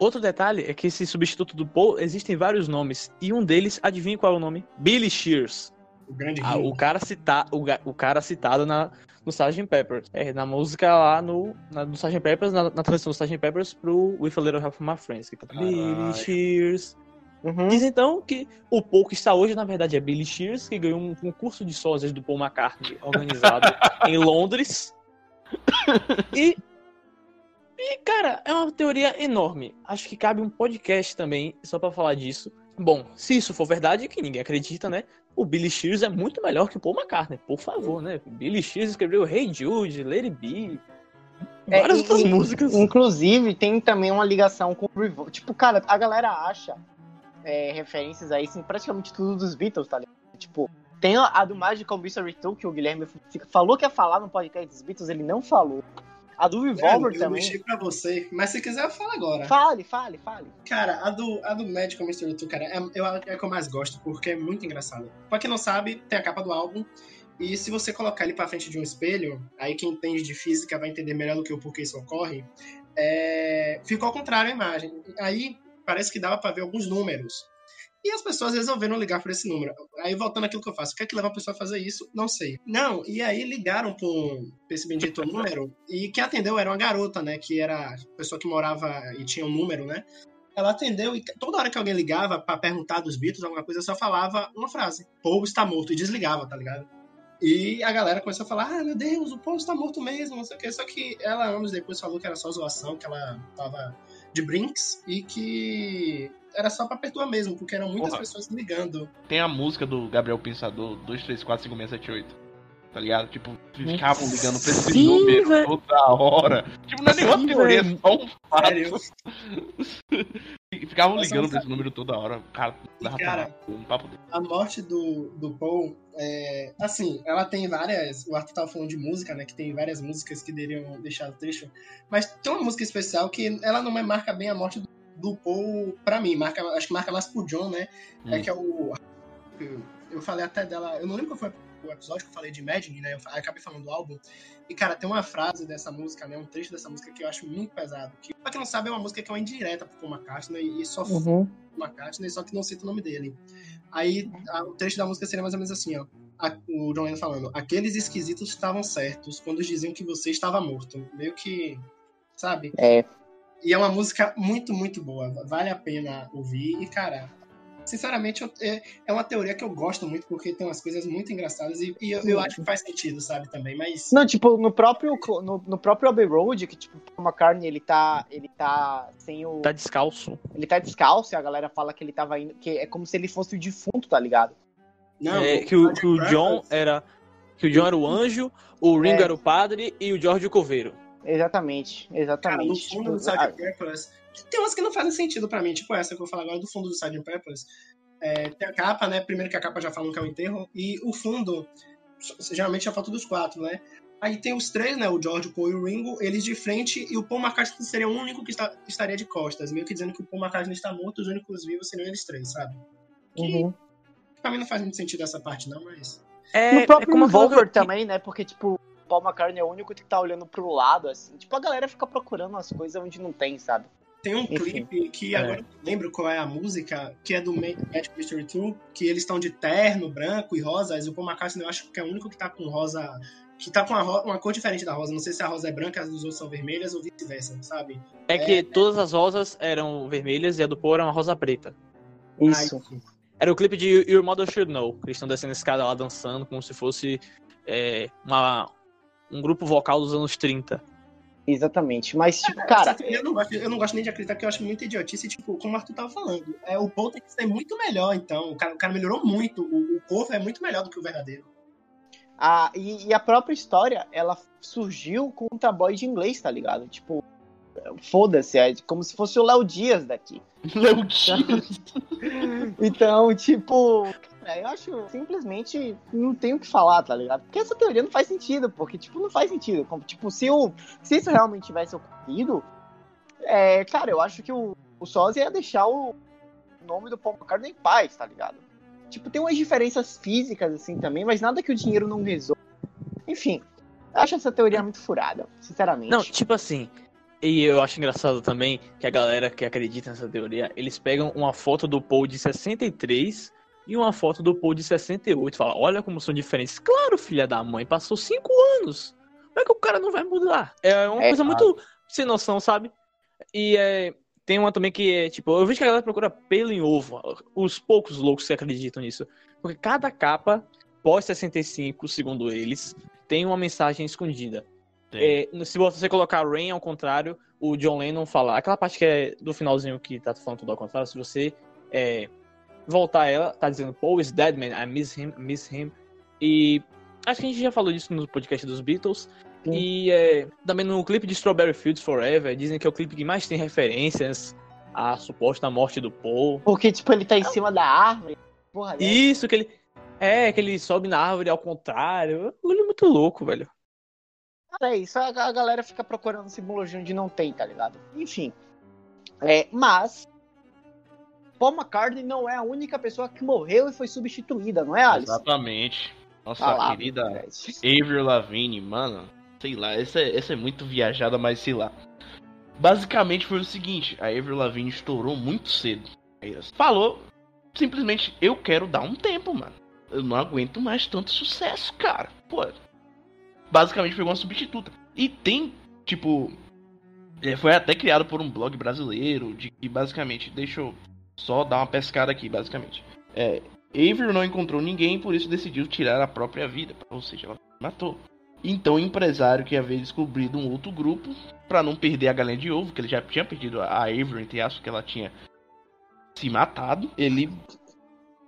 Outro detalhe é que esse substituto do Paul existem vários nomes. E um deles, adivinha qual é o nome? Billy Shears. O grande Ah, o, cara cita, o, o cara citado na, no Sgt. Peppers. É, na música lá no, na, no Sgt. Peppers, na, na transição do Sgt. Peppers pro With a Little Help from My Friends. Que canta Billy. Shears. Uhum. Diz então que o Paul que está hoje, na verdade, é Billy Shears, que ganhou um concurso de sósias do Paul McCartney organizado em Londres. E, e, cara, é uma teoria enorme. Acho que cabe um podcast também só pra falar disso. Bom, se isso for verdade, que ninguém acredita, né? O Billy Shears é muito melhor que o Paul McCartney, por favor, né? Billy Shears escreveu Hey Jude, It Be, É, várias e- outras e- músicas. Inclusive, tem também uma ligação com o Revolver. Tipo, cara, a galera acha é, referências aí em praticamente tudo dos Beatles, tá ligado? Tipo, tem a, a do Magical Mystery Tour, que o Guilherme falou que ia falar no podcast dos Beatles, ele não falou. A do Revolver Velho, eu também. deixei pra você, mas se quiser eu falo agora. Fale, fale, fale. Cara, a do, a do Magical Mystery Tour, cara, é, eu, é a que eu mais gosto, porque é muito engraçado. Pra quem não sabe, tem a capa do álbum, e se você colocar ele pra frente de um espelho, aí quem entende de física vai entender melhor do que eu porquê isso ocorre, é, ficou ao contrário a imagem. Aí parece que dava pra ver alguns números. E as pessoas resolveram ligar por esse número. Aí voltando àquilo que eu faço, o que é que leva a pessoa a fazer isso? Não sei. Não, e aí ligaram pra pra esse bendito número, e quem atendeu era uma garota, né? Que era a pessoa que morava e tinha um número, né? Ela atendeu e toda hora que alguém ligava pra perguntar dos Beatles, alguma coisa, só falava uma frase: Paul está morto, e desligava, tá ligado? E a galera começou a falar: ah, meu Deus, o Paul está morto mesmo, não sei o quê. Só que ela, anos depois, falou que era só zoação, que ela tava de brinks e que era só pra perturbar mesmo, porque eram muitas Porra. pessoas ligando. Tem a música do Gabriel Pensador, 2345678. Tá ligado? Tipo, ficavam ligando pra esse Sim, número velho. toda hora. Tipo, não é nenhuma Sim, teoria, é só um fato. Sério. Ficavam Mas ligando pra esse número toda hora. O cara dava cara, um papo dele. a morte do, do Paul, é, assim, ela tem várias. O Arthur tava falando de música, né? Que tem várias músicas que deveriam deixar o trecho. Mas tem uma música especial que ela não me marca bem a morte do, do Paul pra mim. Marca, acho que marca mais pro John, né? É Hum. que é o. eu- falei até dela. Eu não lembro qual foi o episódio que eu falei de Imagine, né? Eu acabei falando do álbum. E, cara, tem uma frase dessa música, né? Um trecho dessa música que eu acho muito pesado. Que, pra quem não sabe, é uma música que é uma indireta pro Paul McCartney e só Uhum. McCartney, só que não cita o nome dele. Aí a- o trecho da música seria mais ou menos assim, ó. A- o John Lennon falando, aqueles esquisitos estavam certos quando diziam que você estava morto. Meio que, sabe? É. E é uma música muito, muito boa. Vale a pena ouvir. E, cara, sinceramente, eu- é, é uma teoria que eu gosto muito, porque tem umas coisas muito engraçadas e, e eu, eu acho que faz sentido, sabe, também. Mas. Não, tipo, no próprio, no, no próprio Abbey Road, que tipo, o McCartney, ele tá, ele tá sem o... Tá descalço. Ele tá descalço e a galera fala que ele tava indo, que é como se ele fosse o defunto, tá ligado? Não, É, que, o, que o John era. Que o John era o anjo, o Ringo É. era o padre e o George o coveiro. Exatamente, Cara, no exatamente. fundo do Sgt. a- Peppers. Tem umas que não fazem sentido pra mim, tipo essa que eu vou falar agora do fundo do Sgt. Peppers. É, tem a capa, né? Primeiro que a capa já falam que é o enterro, e o fundo, geralmente é a foto dos quatro, né? Aí tem os três, né? O George, o Paul e o Ringo, eles de frente, e o Paul McCartney seria o único que está- estaria de costas, meio que dizendo que o Paul McCartney está morto, os únicos vivos seriam eles três, sabe? Que Uhum. pra mim não faz muito sentido essa parte, não, mas. É, No próprio é como eu que- também, né? Porque, tipo, Paul McCartney é o único que tá olhando pro lado, assim. Tipo, a galera fica procurando as coisas onde não tem, sabe? Tem um Enfim. clipe que É. agora eu não lembro qual é a música, que é do Ma- Magic Mystery Tour, que eles estão de terno, branco e rosa, e o Paul McCartney eu acho que é o único que tá com rosa, que tá com uma, uma cor diferente da rosa. Não sei se a rosa é branca, as dos outros são vermelhas ou vice-versa, sabe? É que todas as rosas eram vermelhas e a do Paul era uma rosa preta. Isso. Ai, Era o clipe de Your Mother Should Know. que Eles estão descendo a escada lá dançando como se fosse é, uma, um grupo vocal dos anos 30. Exatamente. Mas, tipo, cara, eu não, gosto, eu não gosto nem de acreditar, porque eu acho muito idiotice, tipo, como o Arthur tava falando. É, o Paul tem que ser muito melhor, então. O cara, o cara melhorou muito. O, o corpo é muito melhor do que o verdadeiro. a, e, e a própria história, ela surgiu com um tabloide inglês, tá ligado? Tipo, foda-se, é como se fosse o Léo Dias daqui. Léo Dias. Então, tipo, Cara, eu acho simplesmente não tenho o que falar, tá ligado? Porque essa teoria não faz sentido, porque, tipo, não faz sentido. Como, tipo, se, o, se isso realmente tivesse ocorrido, é, cara, eu acho que o, o Sozzy ia deixar o nome do Paul McCartney em paz, tá ligado? Tipo, tem umas diferenças físicas, assim, também, mas nada que o dinheiro não resolva. Enfim, eu acho essa teoria muito furada, sinceramente. Não, tipo assim. E eu acho engraçado também que a galera que acredita nessa teoria, eles pegam uma foto do Paul de 63 e uma foto do Paul de 68. Fala, olha como são diferentes. Claro, filha da mãe, passou 5 anos. Como é que o cara não vai mudar? É uma É, coisa claro. muito sem noção, sabe? E é, tem uma também que é, tipo, eu vejo que a galera procura pelo em ovo. Os poucos loucos que acreditam nisso. Porque cada capa, pós 65, segundo eles, tem uma mensagem escondida. É, se você colocar Rain ao contrário, o John Lennon fala. Aquela parte que é do finalzinho que tá falando tudo ao contrário, se você é, voltar ela, tá dizendo Paul is dead, man, I miss him, miss him. E acho que a gente já falou disso no podcast dos Beatles. Sim. E é, também no clipe de Strawberry Fields Forever, dizem que é o clipe que mais tem referências à suposta morte do Paul. Porque, tipo, ele tá em cima da árvore. Porra, né? Isso, que ele. É, que ele sobe na árvore ao contrário. Ele é muito louco, velho. É isso, a, a galera fica procurando simbologia onde não tem, tá ligado? Enfim. É, mas. Paul McCartney não é a única pessoa que morreu e foi substituída, não é, Alice? Exatamente. Nossa Ah lá, querida. Avril Lavigne, mano. Sei lá, essa, é- essa é muito viajada, mas sei lá. Basicamente foi o seguinte, a Avril Lavigne estourou muito cedo. Falou, simplesmente, eu quero dar um tempo, mano. Eu não aguento mais tanto sucesso, cara. Pô, basicamente pegou uma substituta. E tem, tipo, é, foi até criado por um blog brasileiro, de que basicamente, deixa eu só dar uma pescada aqui, basicamente. É, Avril não encontrou ninguém, por isso decidiu tirar a própria vida. Ou seja, ela se matou. Então o empresário que havia descobrido um outro grupo, pra não perder a galinha de ovo, que ele já tinha perdido a Avril, entre aspas, que ela tinha se matado, ele,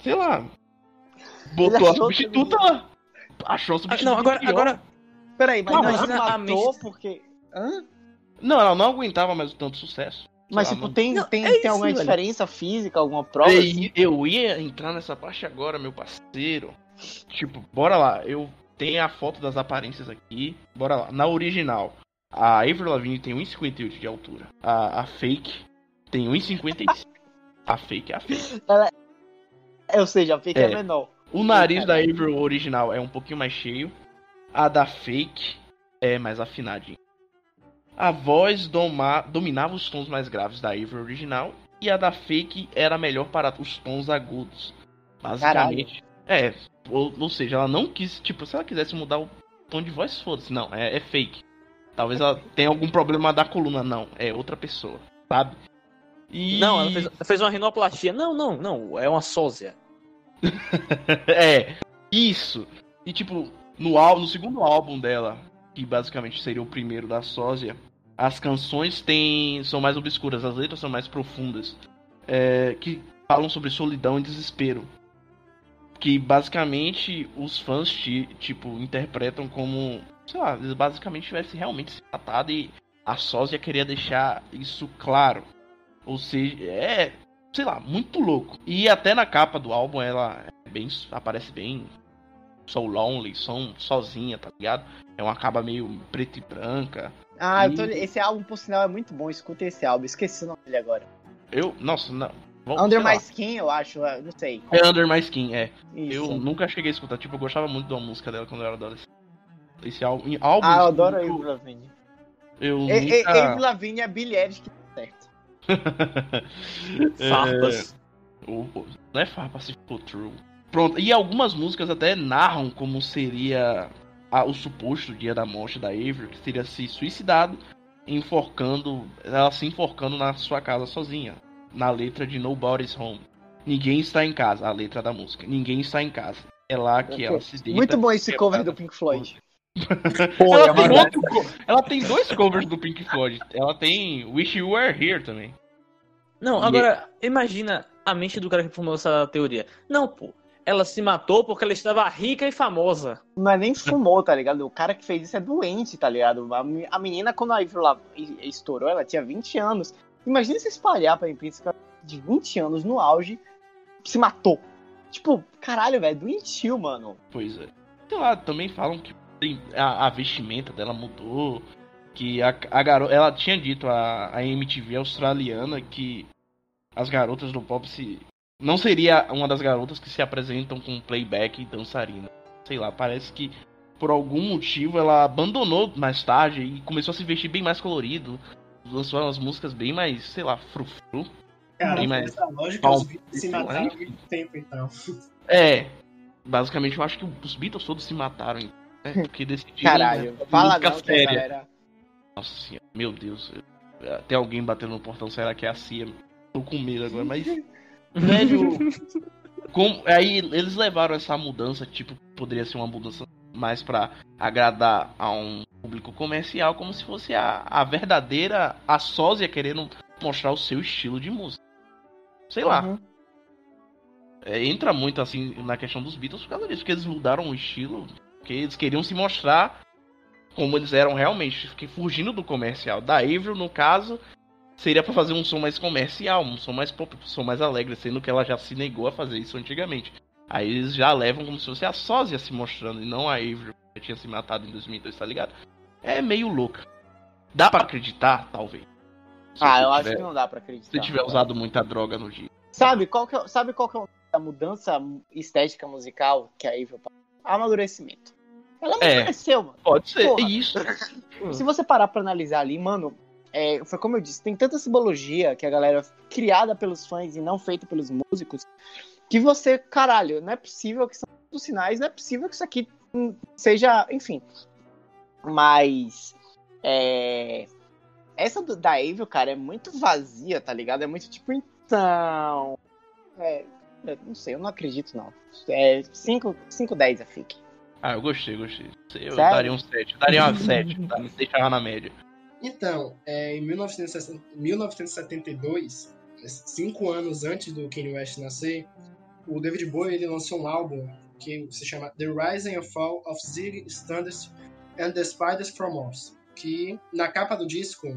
sei lá, botou Ele a substituta que- lá. Achou a Ah, substituta. não, agora, pior. agora Peraí, mas Não, mas ela a matou mente- porque. Hã? Não, ela não aguentava mais o tanto sucesso. Mas, tipo, tem, Não, tem, é tem isso, alguma velho. diferença física, alguma prova? assim? Ei, eu ia entrar nessa parte agora, meu parceiro. Tipo, bora lá. Eu tenho a foto das aparências aqui. Bora lá. Na original, a Avril Lavigne tem 1,58 de altura. A, a fake tem 1,55. a fake é a fake. É, Ou seja, a fake é, É. menor. O nariz da Avril original é um pouquinho mais cheio. A da fake é mais afinadinha. A voz doma- dominava os tons mais graves da Avril original. E a da fake era melhor para os tons agudos. Basicamente. É, ou, ou seja, ela não quis. Tipo, se ela quisesse mudar o tom de voz, foda-se. Não, é, é fake. Talvez ela tenha algum problema da coluna. Não, é outra pessoa, sabe? E... Não, ela fez, fez uma rinoplastia. Não, não, não. É uma sósia. é, isso. E tipo, no, ál- no segundo álbum dela, que basicamente seria o primeiro da Sósia, as canções têm, são mais obscuras, as letras são mais profundas. é, que falam sobre solidão e desespero. Que basicamente os fãs, ti- tipo, interpretam como, sei lá, eles basicamente tivessem realmente se matado e a Sósia queria deixar isso claro. Ou seja, é, sei lá, muito louco. E até na capa do álbum ela é bem, aparece bem so lonely, som sozinha, tá ligado? É uma capa meio preta e branca. Ah, eu tô- E- esse álbum, por sinal, é muito bom. Escuta esse álbum. Esqueci o nome dele agora. Eu, nossa, não. vou- Under sei lá. My Skin, eu acho. é, Não sei. É Under My Skin, é. Isso. Eu nunca cheguei a escutar, tipo, eu gostava muito da música dela quando eu era adolescente. Esse álbum, álbum Ah, eu adoro a eu, Avril Lavigne. eu E- e- nunca... Avril Lavigne é Billie Eilish que tá certo. É, Farpas. o- não é farpa se for true. Pronto, e algumas músicas até narram como seria a- o suposto dia da morte da Avril, que teria se suicidado, enforcando, ela se enforcando na sua casa sozinha, na letra de Nobody's Home. Ninguém está em casa, a letra da música. Ninguém está em casa. É lá que ela se deita. Muito bom esse cover do Pink Floyd. Pô, Ela é tem, outro ela tem dois covers do Pink Floyd. Ela tem Wish You Were Here também. Não, E- agora, imagina a mente do cara que formou essa teoria. Não, pô. Ela se matou porque ela estava rica e famosa. Não é nem fumou, tá ligado? O cara que fez isso é doente, tá ligado? A me- a menina, quando a Lavigne estourou, ela tinha 20 anos. Imagina se espalhar pra imprensa de 20 anos no auge se matou. Tipo, caralho, velho, doentio, mano. Pois é. Sei lá, também falam que a, a vestimenta dela mudou. Que a, a garota. Ela tinha dito a, a MTV australiana que as garotas do pop se. Não seria uma das garotas que se apresentam com playback e dançarina. Sei lá, parece que por algum motivo ela abandonou mais tarde e começou a se vestir bem mais colorido. Lançou umas músicas bem mais, sei lá, frufru. Cara, Bem mais essa lógica, palpável, os Beatles se mataram há enfim. muito tempo, então. É. Basicamente eu acho que os Beatles todos se mataram. Né? Porque decidiram. Caralho, né, fala não, séria. galera... Nossa senhora, meu Deus. eu- Tem alguém batendo no portão, será que é a Cia? Tô com medo agora, mas. Velho. Como... Aí eles levaram essa mudança, tipo, poderia ser uma mudança mais pra agradar a um público comercial, como se fosse a, a verdadeira, a sósia querendo mostrar o seu estilo de música. Sei lá. Uhum. É, entra muito assim na questão dos Beatles por causa disso, porque eles mudaram o estilo, porque eles queriam se mostrar como eles eram realmente, fugindo do comercial. Da Avril, no caso, seria pra fazer um som mais comercial, um som mais pop, um som mais alegre, sendo que ela já se negou a fazer isso antigamente. Aí eles já levam como se fosse a sósia se mostrando, e não a Avril, que tinha se matado em 2002, tá ligado? É meio louca. Dá pra acreditar, talvez. Se Ah, eu acho tiver- que não dá pra acreditar. Se tiver usado muita droga no dia. Sabe qual que é, sabe qual que é a mudança estética musical que a Avril passou? Amadurecimento. Ela É. amadureceu, mano. Pode ser Porra. isso. Se você parar pra analisar ali, mano, é, foi como eu disse, tem tanta simbologia que a galera criada pelos fãs e não feita pelos músicos, que você, caralho, não é possível que são os sinais, não é possível que isso aqui hum, seja, enfim. Mas é, essa do, da Avril, cara, é muito vazia, tá ligado? É muito tipo, então. É, não sei, eu não acredito, não. É 5, 10 a FIC. Ah, eu gostei, gostei. Eu Sério? daria um 7. Daria uma 7. tá? Deixava na média. Então, é, em 1960 1972, cinco anos antes do Kanye West nascer, o David Bowie ele lançou um álbum que se chama The Rise and Fall of Ziggy Stardust and the Spiders from Mars, que na capa do disco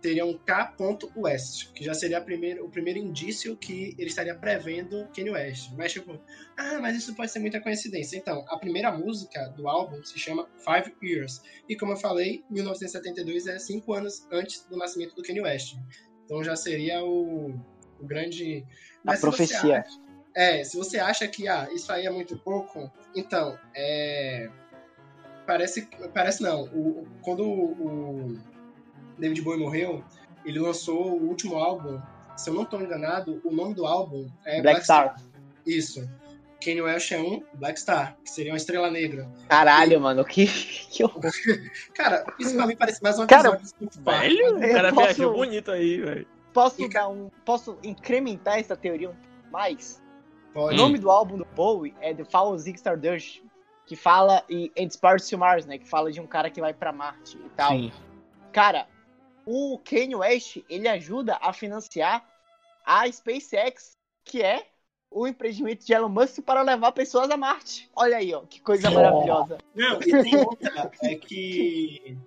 teria um K. West, que já seria a primeira- o primeiro indício que ele estaria prevendo Kanye West. Mas tipo, ah, mas isso pode ser muita coincidência. Então, a primeira música do álbum se chama Five Years, e como eu falei, 1972 é cinco anos antes do nascimento do Kanye West. Então já seria o, o grande. A se você profecia. acha- é, se você acha que ah, isso aí é muito pouco, então, é. Parece. Parece não. O, o- quando o, o David Bowie morreu, ele lançou o último álbum. Se eu não estou enganado, o nome do álbum é Black Star. Isso. Kanye West é um Black Star, que seria uma estrela negra. Caralho, mano, que, que horror. Cara, isso pra mim parece mais um Cara, de Park. Velho, o cara posso- viajou bonito aí, velho. Posso E, dar um. Posso incrementar essa teoria um pouco mais? Pode. O nome do álbum do Bowie é The Fall of Ziggy Stardust, que fala e And Spirits to Mars, né? Que fala de um cara que vai pra Marte e tal. Sim. Cara, o Kanye West, ele ajuda a financiar a SpaceX, que é o empreendimento de Elon Musk para levar pessoas a Marte. Olha aí, ó, que coisa maravilhosa. Não, e tem outra, é que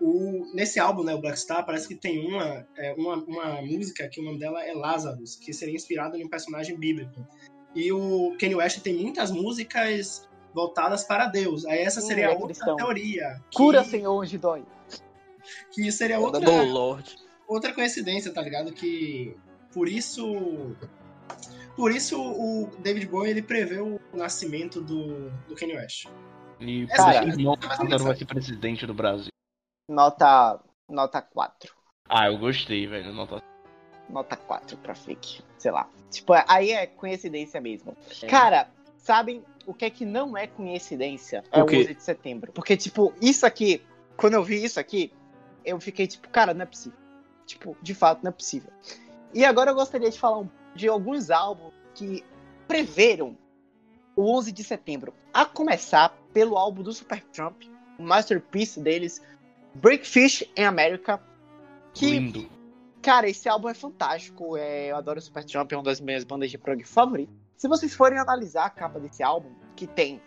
o, nesse álbum, né, o Black Star, parece que tem uma, é, uma, uma música que o nome dela é Lazarus, que seria inspirada em um personagem bíblico. E o Kanye West tem muitas músicas voltadas para Deus. Aí essa Hum, seria é outra cristão. teoria. Que, Cura, Senhor, onde dói. Que seria outra, Oh, Lord. outra coincidência, tá ligado? Que por isso. Por isso o David Bowie ele prevê o nascimento do, do Kanye West. E Cara, o irmão Lázaro vai ser presidente do Brasil. Nota, nota 4. Ah, eu gostei, velho. Nota... Nota 4 pra fake. Sei lá. Tipo, aí é coincidência mesmo. É. Cara, sabem o que é que não é coincidência? É O o, quê? 11 de setembro. Porque, tipo, isso aqui, quando eu vi isso aqui, eu fiquei tipo, cara, não é possível. Tipo, de fato, não é possível. E agora eu gostaria de falar um- de alguns álbuns que preveram o 11 de setembro. A começar pelo álbum do Supertramp, o masterpiece deles, Breakfish in America. Que Lindo. Cara, esse álbum é fantástico. É, eu adoro o Supertramp, é uma das minhas bandas de prog favoritas. Se vocês forem analisar a capa desse álbum, que tem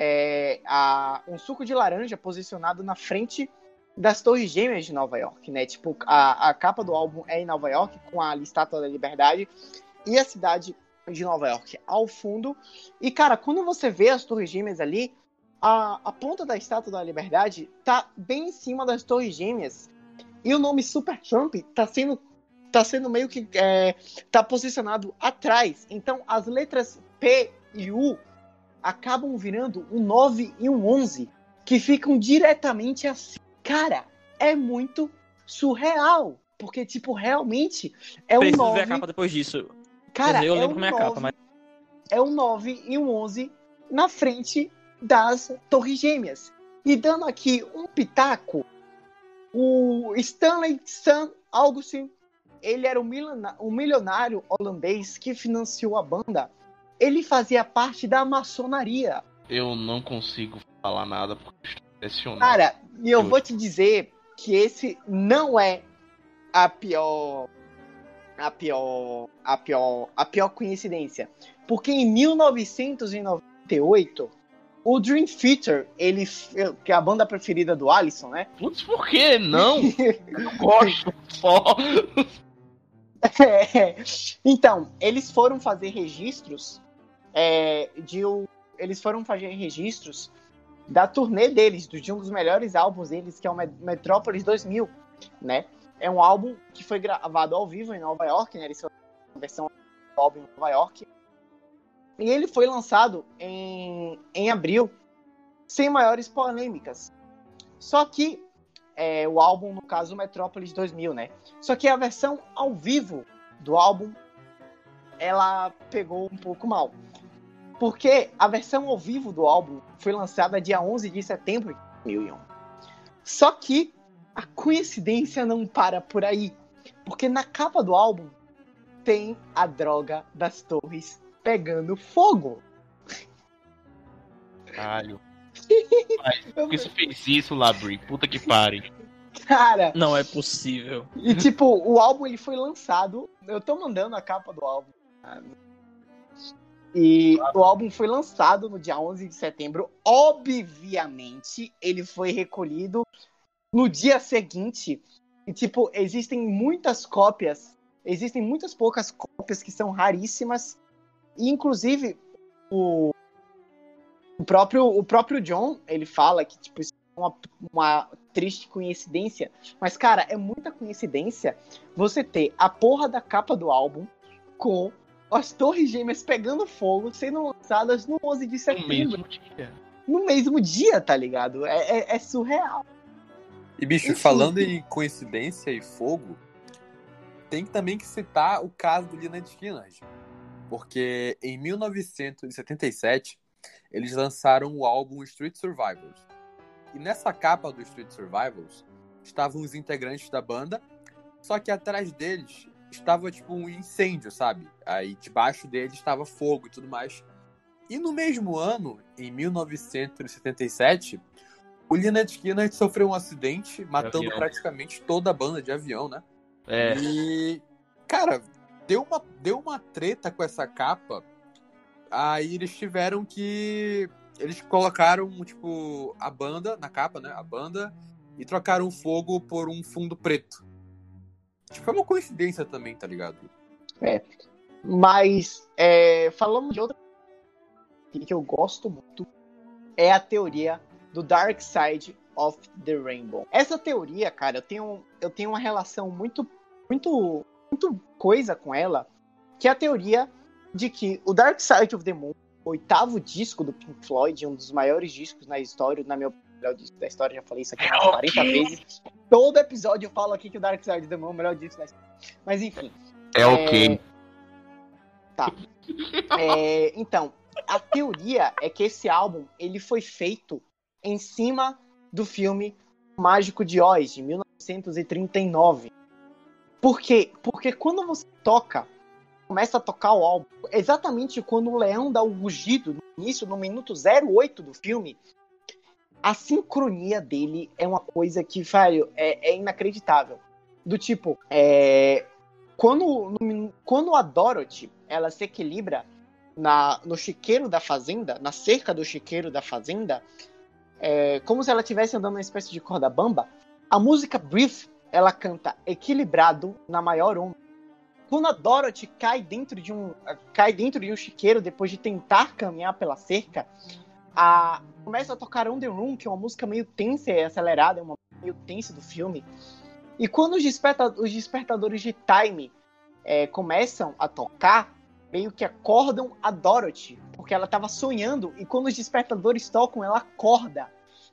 é, a- um suco de laranja posicionado na frente das Torres Gêmeas de Nova York, né? Tipo, a, a capa do álbum é em Nova York, com a Estátua da Liberdade, e a cidade de Nova York ao fundo. E, cara, quando você vê as Torres Gêmeas ali, a, a ponta da Estátua da Liberdade tá bem em cima das Torres Gêmeas. E o nome Super Trump tá sendo, tá sendo meio que. É, tá posicionado atrás. Então, as letras P e U acabam virando um 9 e um 11, que ficam diretamente assim. Cara, é muito surreal. Porque, tipo, realmente é um Preciso 9. ver a capa depois disso. Cara, dizer, eu é lembro um minha 9, capa, mas. É um 9 e um 11 na frente das Torres Gêmeas. E dando aqui um pitaco, o Stanley Sam Augustin, ele era um um milionário holandês que financiou a banda. Ele fazia parte da maçonaria. Eu não consigo falar nada porque estou impressionado. Cara, e eu vou te dizer que esse não é a pior a pior a pior a pior coincidência, porque em 1998 o Dream Theater, ele que é a banda preferida do Alisson, né? Putz, por que não? Eu gosto só. É. Então, eles foram fazer registros é, de eles foram fazer registros da turnê deles, de um dos melhores álbuns deles, que é o Met- Metrópolis 2000, né? É um álbum que foi gravado ao vivo em Nova York, né? Eles uma versão do álbum em Nova York. E ele foi lançado em, em abril, sem maiores polêmicas. Só que é, o álbum, no caso, Metrópolis 2000, né? Só que a versão ao vivo do álbum, ela pegou um pouco mal. Porque a versão ao vivo do álbum foi lançada dia 11 de setembro de 2001. Só que a coincidência não para por aí. Porque na capa do álbum tem a droga das torres pegando fogo. Caralho. Por que você fez isso, Labri? Puta que pare. Cara, Não é possível. E tipo, o álbum ele foi lançado. Eu tô mandando a capa do álbum. E o álbum foi lançado no dia 11 de setembro. Obviamente, ele foi recolhido no dia seguinte. E tipo, existem muitas cópias. Existem muitas poucas cópias que são raríssimas. E inclusive o, o próprio o próprio John, ele fala que tipo isso é uma, uma triste coincidência, mas cara, é muita coincidência você ter a porra da capa do álbum com as Torres Gêmeas pegando fogo, sendo lançadas no 11 de No setembro, mesmo dia. no mesmo dia, tá ligado? É, é- é surreal. E, bicho, falando em coincidência e fogo, tem também que citar o caso do Lynyrd Skynyrd. Porque em 1977, eles lançaram o álbum Street Survivors. E nessa capa do Street Survivors, estavam os integrantes da banda, só que atrás deles estava tipo um incêndio, sabe? Aí debaixo deles estava fogo e tudo mais. E no mesmo ano, em 1977, o Lynyrd Skynyrd sofreu um acidente, matando avião. praticamente toda a banda de avião, né? É. E, cara, deu uma, deu uma treta com essa capa. Aí eles tiveram que. Eles colocaram, tipo, a banda na capa, né? A banda. E trocaram o fogo por um fundo preto. Tipo, é uma coincidência também, tá ligado? Mas é, falando de outra que eu gosto muito é a teoria do Dark Side of the Rainbow. Essa teoria, cara, eu tenho, eu tenho uma relação muito, muito, muito coisa com ela, que é a teoria de que o Dark Side of the Moon, o oitavo disco do Pink Floyd, um dos maiores discos na história, na minha opinião, melhor disco da história, já falei isso aqui umas 40 vezes. Todo episódio eu falo aqui que o Dark Side of the Moon é o melhor disco da história. Mas enfim. É ok. Tá. É, então, a teoria é que esse álbum ele foi feito em cima do filme Mágico de Oz, de 1939. Por quê? Porque quando você toca, começa a tocar o álbum, exatamente quando o leão dá o rugido no início, no minuto 08 do filme, a sincronia dele é uma coisa que, velho, é, é inacreditável. Do tipo, é, quando, no- quando a Dorothy ela se equilibra na, no chiqueiro da fazenda, na cerca do chiqueiro da fazenda, é, como se ela estivesse andando numa espécie de corda bamba, a música Brief ela canta equilibrado na maior onda. quando a Dorothy cai dentro de um cai dentro de um chiqueiro depois de tentar caminhar pela cerca, a começa a tocar On The Room, que é uma música meio tensa e acelerada, é uma meio tensa do filme. E quando os, desperta os despertadores de time é, começam a tocar, meio que acordam a Dorothy, porque ela tava sonhando, e quando os despertadores tocam, ela acorda.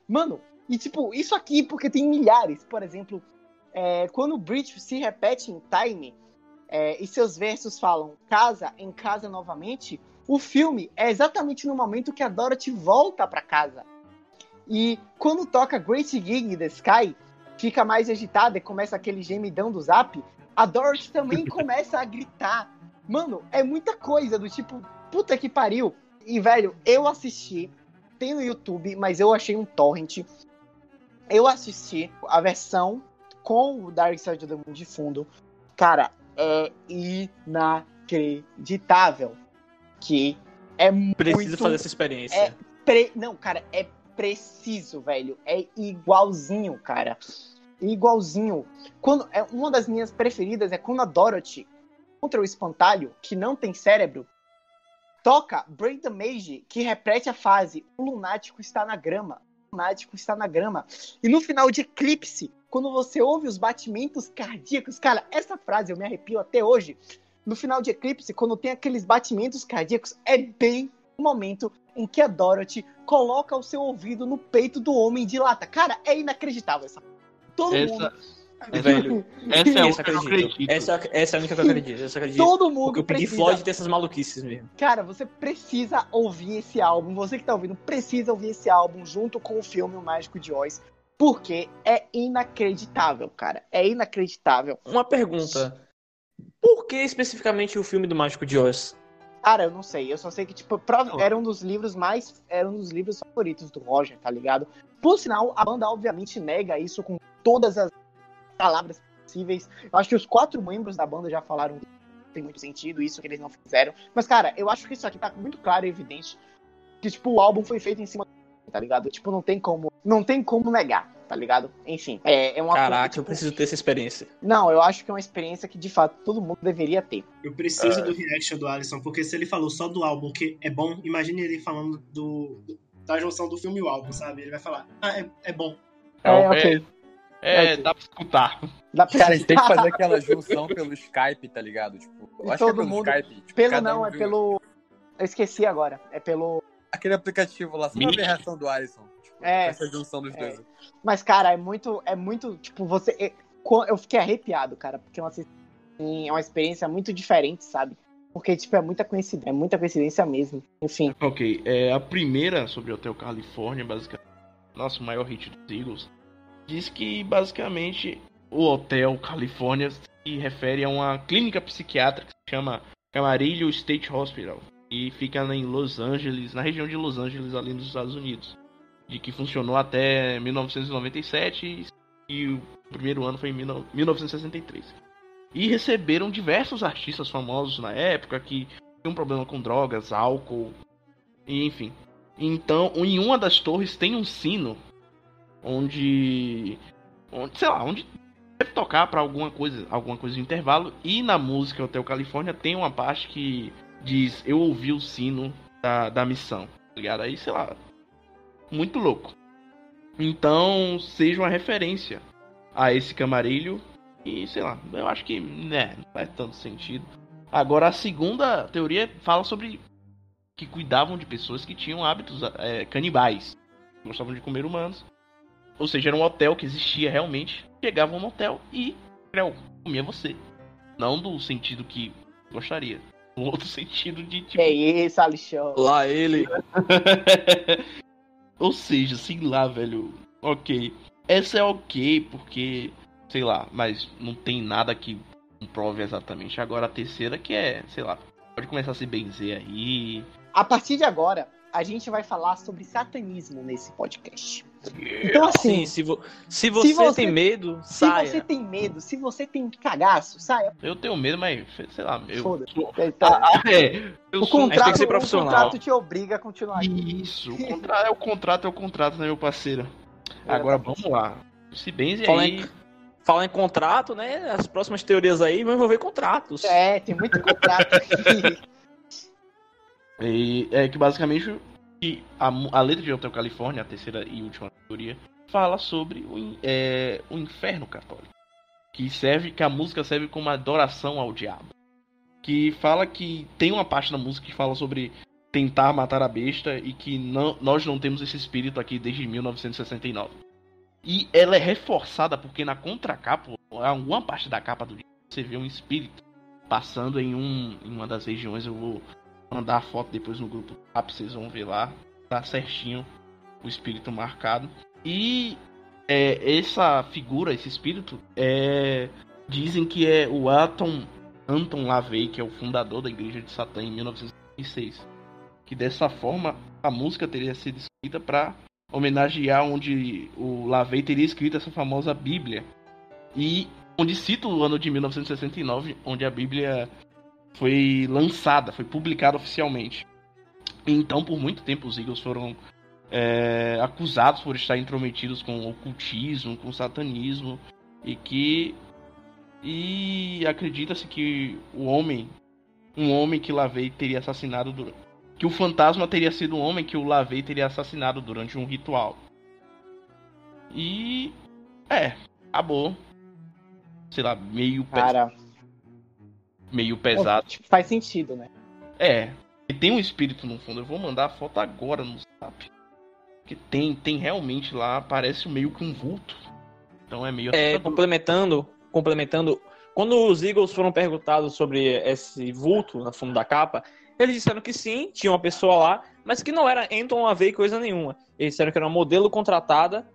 Mano, e tipo, isso aqui, porque tem milhares, por exemplo, é, quando o Bridge se repete em time, é, e seus versos falam casa em casa novamente, o filme é exatamente no momento que a Dorothy volta para casa. E quando toca Great Gig in the Sky, fica mais agitada e começa aquele gemidão do zap, a Dorothy também começa a gritar. Mano, é muita coisa do tipo, puta que pariu. E, velho, eu assisti, tem no YouTube, mas eu achei um torrent. Eu assisti a versão com o Dark Side of the Moon de fundo. Cara, é inacreditável que é Preciso muito... fazer essa experiência. É pre... Não, cara, é preciso, velho. É igualzinho, cara. Igualzinho. Quando é uma das minhas preferidas é quando a Dorothy contra o espantalho, que não tem cérebro, toca Break the Mage, que repete a fase O lunático está na grama. O lunático está na grama. E no final de Eclipse, quando você ouve os batimentos cardíacos, cara, essa frase eu me arrepio até hoje. No final de Eclipse, quando tem aqueles batimentos cardíacos, é bem o momento em que a Dorothy coloca o seu ouvido no peito do homem de lata. Cara, é inacreditável essa. Todo Essa- mundo. Velho, Essa é a única que eu acredito. acredito. Essa, essa é a única que eu acredito. Essa eu acredito. Todo mundo Porque Pink precisa. Floyd tem essas maluquices mesmo. Cara, você precisa ouvir esse álbum. Você que tá ouvindo, precisa ouvir esse álbum junto com o filme O Mágico de Oz. Porque é inacreditável, cara. É inacreditável. Uma pergunta. Por que especificamente o filme do Mágico de Oz? Cara, eu não sei. Eu só sei que, tipo, era um dos livros mais. Era um dos livros favoritos do Roger, tá ligado? Por sinal, a banda obviamente nega isso com todas as palavras possíveis. Eu acho que os quatro membros da banda já falaram que não tem muito sentido isso que eles não fizeram. Mas, cara, eu acho que isso aqui tá muito claro e evidente. Que, tipo, o álbum foi feito em cima tá ligado? Tipo, não tem como. Não tem como negar, tá ligado? Enfim, é, é uma coisa, Caraca, tipo, eu preciso ter essa experiência. Não, eu acho que é uma experiência que de fato todo mundo deveria ter. Eu preciso do reaction do Alisson, porque se ele falou só do álbum que é bom, imagine ele falando do, da junção do filme e o álbum, sabe? Ele vai falar, ah, é, é bom. É, ok. É, ok. dá pra escutar. Dá pra Cara, a gente tem que fazer aquela junção pelo Skype, tá ligado? Tipo, eu acho que é pelo mundo- Skype. Tipo, Pelo não, um é vê- pelo. Eu esqueci agora. É pelo. Aquele aplicativo lá, só pra Meet. ver a reação do Alisson. É. essa junção dos É. dois. Mas, cara, é muito. É muito. Tipo, você. é- Eu fiquei arrepiado, cara, porque é uma, assim, é uma experiência muito diferente, sabe? Porque, tipo, é muita coincidência. É muita coincidência mesmo. Enfim. Ok, é, a primeira sobre o Hotel Califórnia, basicamente, nosso maior hit dos Eagles, diz que basicamente o Hotel Califórnia se refere a uma clínica psiquiátrica que se chama Camarillo State Hospital e fica em Los Angeles, na região de Los Angeles, ali nos Estados Unidos, de que funcionou até 1997 e o primeiro ano foi em 1963. E receberam diversos artistas famosos na época que tinham problema com drogas, álcool, enfim. Então, em uma das torres tem um sino onde, onde sei lá, onde deve tocar pra alguma coisa, alguma coisa de intervalo. E na música Hotel Califórnia tem uma parte que diz: "Eu ouvi o sino da, da missão", tá ligado? Aí, sei lá, muito louco. Então, seja uma referência a esse camarilho e sei lá, eu acho que, né, não faz tanto sentido. Agora a segunda teoria fala sobre que cuidavam de pessoas que tinham hábitos é, canibais, gostavam de comer humanos. Ou seja, era um hotel que existia realmente. Chegava no hotel e creu, comia você. Não do sentido que gostaria. No outro sentido de tipo. É isso, Alexandre. Lá ele. Ou seja, sei lá, velho. Ok. Essa é ok, porque. Sei lá, mas não tem nada que comprove exatamente. Agora a terceira que é, sei lá, pode começar a se benzer aí. A partir de agora, a gente vai falar sobre satanismo nesse podcast. Então, assim, Sim, se, vo- se você, você- tem medo, se saia. você tem medo, se você tem cagaço, saia. Eu tenho medo, mas sei lá, eu. Foda-se. sou- Tá. Ah, é. Eu O sou um tem que contrato, ser o profissional. contrato te obriga a continuar. Isso, o contrato é o contrato, é o contrato, né, meu parceiro? Agora vamos lá. Se benze Fala aí. em- falar em contrato, né? As próximas teorias aí vão envolver contratos. É, tem muito contrato aqui. E é que basicamente que a, a letra de Hotel California, a terceira e última teoria, fala sobre o, é, o inferno católico. Que serve, que a música serve como adoração ao diabo. Que fala que tem uma parte da música que fala sobre tentar matar a besta e que não, nós não temos esse espírito aqui desde 1969. E ela é reforçada porque na contracapa, alguma parte da capa do livro, você vê um espírito passando em, um, em uma das regiões. Eu vou mandar a foto depois no grupo rápido, vocês vão ver lá. Tá certinho o espírito marcado. E é, essa figura, esse espírito, é, dizem que é o Anton, Anton LaVey, que é o fundador da Igreja de Satã em 1906. Que dessa forma a música teria sido escrita para homenagear onde o LaVey teria escrito essa famosa Bíblia. E onde cita o ano de 1969, onde a Bíblia foi lançada, foi publicada oficialmente. Então, por muito tempo, os Eagles foram é, acusados por estar intrometidos com ocultismo, com satanismo, e que. E acredita-se que o homem, um homem que Lavei teria assassinado durante. Que o fantasma teria sido um homem que o Lavei teria assassinado durante um ritual. E. É, acabou. Sei lá, meio, Cara, meio pesado. tipo, faz sentido, né? É, e tem um espírito no fundo. Eu vou mandar a foto agora no zap. Porque tem, tem realmente lá, parece meio que um vulto. Então é meio É, complementando, complementando, quando os Eagles foram perguntados sobre esse vulto no fundo da capa, eles disseram que sim, tinha uma pessoa lá, mas que não era Anton LaVey coisa nenhuma. Eles disseram que era uma modelo contratada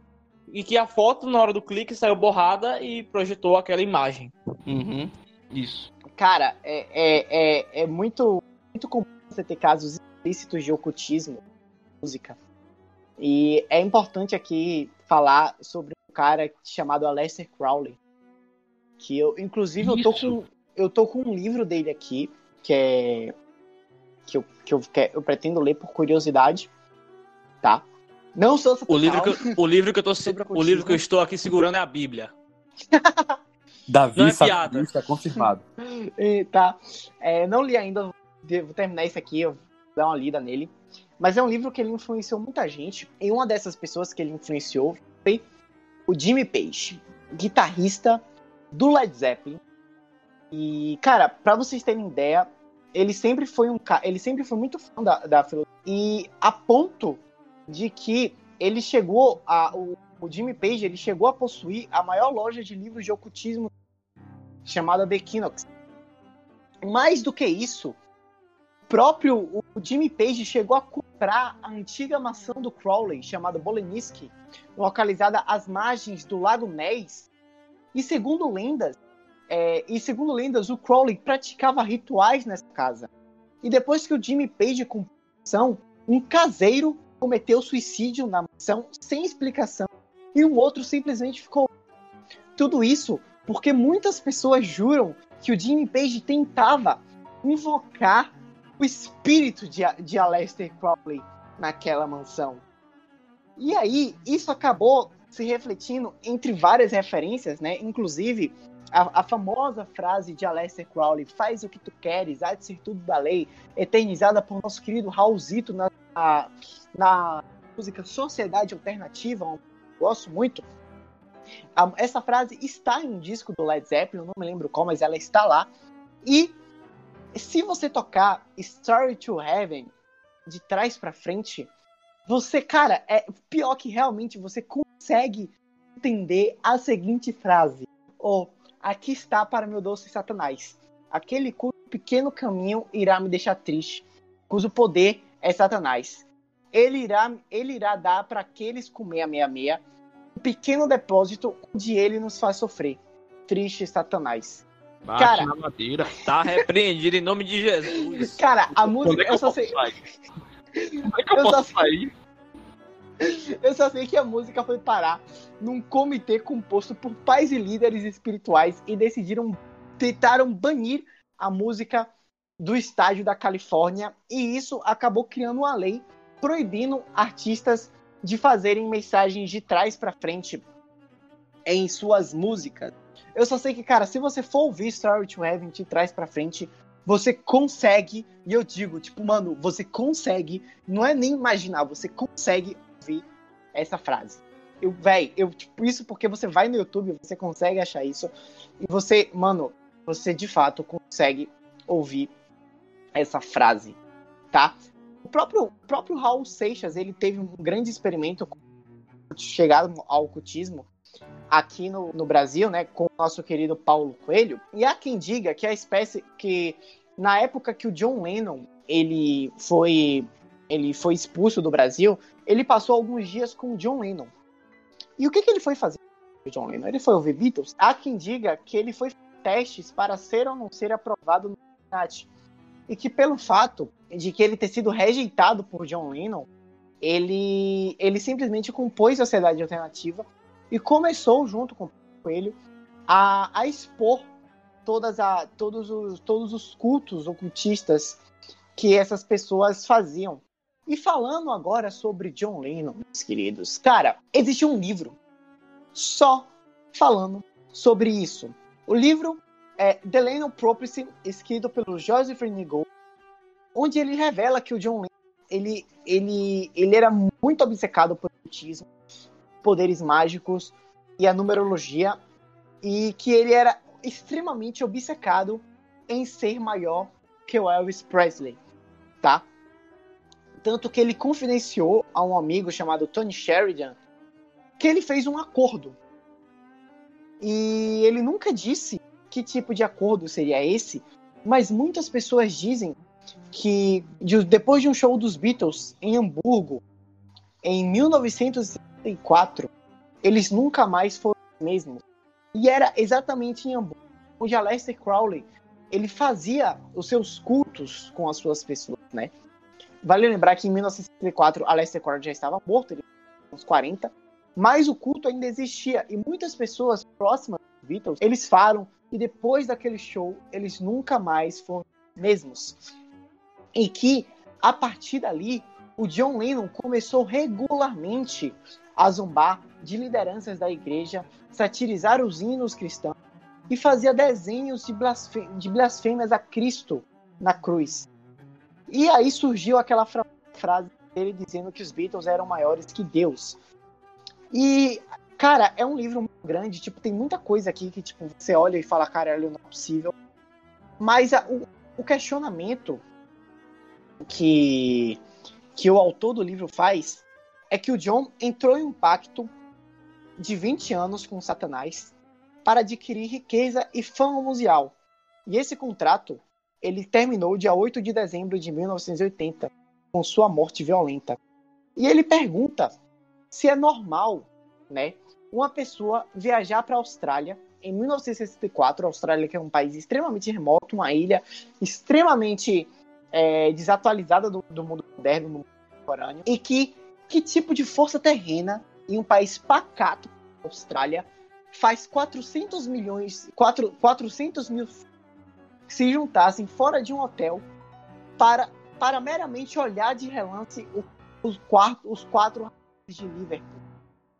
e que a foto, na hora do clique, saiu borrada e projetou aquela imagem. Uhum, isso. Cara, é, é, é, é muito, muito comum você ter casos explícitos de ocultismo música. E é importante aqui falar sobre um cara chamado Aleister Crowley. Que eu, inclusive, eu tô, com, eu tô com um livro dele aqui, que é. Que eu, que eu, que eu pretendo ler por curiosidade. Tá? Não sou O livro que eu, o livro que eu tô o livro que eu estou aqui segurando é a Bíblia. Davi Não é satanista confirmado. E, tá. É, não li ainda, devo terminar isso aqui, eu vou dar uma lida nele. Mas é um livro que ele influenciou muita gente. E uma dessas pessoas que ele influenciou foi o Jimmy Page, guitarrista do Led Zeppelin. E, cara, pra vocês terem ideia, ele sempre foi um ca- ele sempre foi muito fã da, da filosofia. E a ponto de que ele chegou a. O, o Jimmy Page ele chegou a possuir a maior loja de livros de ocultismo chamada The Equinox. Mais do que isso, o próprio o Jimmy Page chegou a comprar a antiga mansão do Crowley, chamada Boleninsky, localizada às margens do Lago Ness. E segundo lendas, é, e segundo lendas, o Crowley praticava rituais nessa casa. E depois que o Jimmy Page mansão, um caseiro cometeu suicídio na mansão sem explicação e um outro simplesmente ficou. Tudo isso porque muitas pessoas juram que o Jimmy Page tentava invocar o espírito de, de Aleister Crowley naquela mansão. E aí, isso acabou se refletindo entre várias referências, né? Inclusive, a, a famosa frase de Aleister Crowley, faz o que tu queres, há de ser tudo da lei, eternizada por nosso querido Raulzito na, na, na música Sociedade Alternativa, um gosto muito. A- essa frase está em um disco do Led Zeppelin, não me lembro qual, mas ela está lá. E se você tocar Story to Heaven de trás pra frente, você, cara, é pior que realmente você consegue entender a seguinte frase: Oh, aqui está para meu doce Satanás, aquele cujo pequeno caminho irá me deixar triste, cujo poder é Satanás. Ele irá, ele irá dar para aqueles 666 um pequeno depósito onde ele nos faz sofrer. Triste Satanás. Bate Cara. na madeira. Tá repreendido em nome de Jesus. Cara, a música, é que eu eu só sei? Como é que eu, sei- eu só sei que a música foi parar num comitê composto por pais e líderes espirituais e decidiram tentaram banir a música do estádio da Califórnia e isso acabou criando uma lei proibindo artistas de fazerem mensagens de trás para frente em suas músicas. Eu só sei que, cara, se você for ouvir Story to Heaven de trás pra frente, você consegue, e eu digo, tipo, mano, você consegue, não é nem imaginar, você consegue ouvir essa frase. Eu, véi, eu, tipo, isso porque você vai no YouTube, você consegue achar isso, e você, mano, você de fato consegue ouvir essa frase, tá? O próprio, o próprio Raul Seixas, ele teve um grande experimento chegado ao ocultismo aqui no, no Brasil, né, com o nosso querido Paulo Coelho. E há quem diga que a espécie que na época que o John Lennon ele foi ele foi expulso do Brasil, ele passou alguns dias com o John Lennon. E o que, que ele foi fazer o John Lennon? Ele foi ouvir Beatles? Há quem diga que ele foi testes para ser ou não ser aprovado no. E que pelo fato de que ele ter sido rejeitado por John Lennon, ele, ele simplesmente compôs Sociedade Alternativa e começou, junto com o Coelho, a, a expor todas a, todos, os, todos os cultos ocultistas que essas pessoas faziam. E falando agora sobre John Lennon, meus queridos, cara, existe um livro só falando sobre isso. O livro é The Lennon Prophecy, escrito pelo Joseph Nigo, onde ele revela que o John Lennon ele, ele, ele era muito obcecado por ocultismo, poderes mágicos e a numerologia, e que ele era extremamente obcecado em ser maior que o Elvis Presley, tá? Tanto que ele confidenciou a um amigo chamado Tony Sheridan que ele fez um acordo. E ele nunca disse que tipo de acordo seria esse, mas muitas pessoas dizem que de, depois de um show dos Beatles em Hamburgo, em 1964, eles nunca mais foram os mesmos. E era exatamente em Hamburgo, onde Aleister Crowley ele fazia os seus cultos com as suas pessoas, né? Vale lembrar que em 1964 Aleister Crowley já estava morto, ele uns 40, mas o culto ainda existia e muitas pessoas próximas dos Beatles, eles falam que depois daquele show eles nunca mais foram os mesmos. E que a partir dali o John Lennon começou regularmente a zombar de lideranças da igreja, satirizar os hinos cristãos e fazia desenhos de, blasfê de blasfêmias a Cristo na cruz. E aí surgiu aquela fra frase dele dizendo que os Beatles eram maiores que Deus. E, cara, é um livro grande, tipo, tem muita coisa aqui que tipo, você olha e fala, cara, não é possível. Mas a, o, o questionamento que, que o autor do livro faz é que o John entrou em um pacto de 20 anos com Satanás para adquirir riqueza e fama mundial. E esse contrato ele terminou dia 8 de dezembro de 1980, com sua morte violenta. E ele pergunta se é normal, né, uma pessoa viajar para a Austrália em 1964, a Austrália que é um país extremamente remoto, uma ilha extremamente é, desatualizada do, do, mundo moderno, do mundo contemporâneo, e que que tipo de força terrena em um país pacato, Austrália, faz 400 milhões, 4, 400 mil se juntassem fora de um hotel para, para meramente olhar de relance os, quarto, os quatro de Liverpool.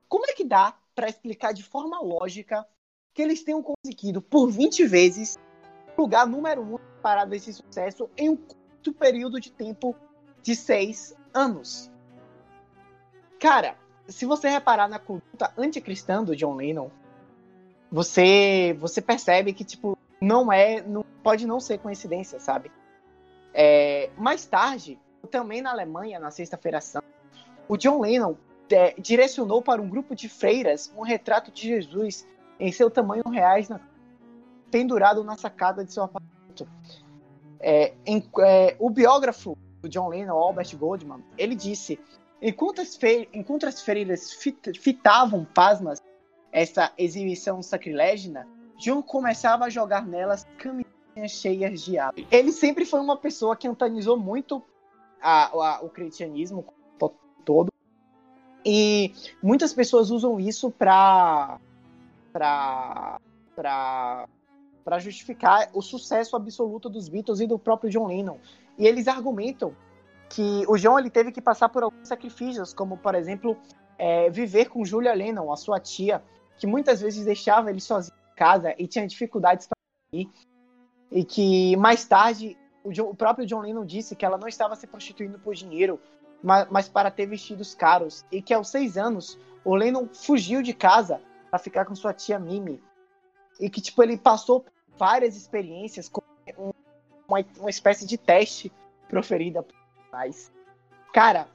Como é que dá para explicar de forma lógica que eles tenham conseguido por 20 vezes lugar número um para esse sucesso em um curto período de tempo de seis anos? Cara, se você reparar na conduta anticristã do John Lennon, você você percebe que tipo não é, não pode não ser coincidência, sabe? É, mais tarde, também na Alemanha, na Sexta-feira Santa, o John Lennon é, direcionou para um grupo de freiras um retrato de Jesus em seu tamanho reais na, pendurado na sacada de seu apartamento. É, em, é, o biógrafo John Lennon, Albert Goldman, ele disse Enquanto as, fe... Enquanto as freiras fit... fitavam pasmas essa exibição sacrilégina, John começava a jogar nelas camisinhas cheias de água. Ele sempre foi uma pessoa que antagonizou muito a, a, o cristianismo todo. E muitas pessoas usam isso para para para justificar o sucesso absoluto dos Beatles e do próprio John Lennon. E eles argumentam que o João ele teve que passar por alguns sacrifícios, como por exemplo é, viver com Julia Lennon, a sua tia, que muitas vezes deixava ele sozinho casa e tinha dificuldades para ir. E que mais tarde o, John, o, próprio John Lennon disse que ela não estava se prostituindo por dinheiro, mas, mas para ter vestidos caros. E que aos seis anos o Lennon fugiu de casa para ficar com sua tia Mimi. E que tipo ele passou várias experiências com uma, uma espécie de teste proferida por pais. Cara,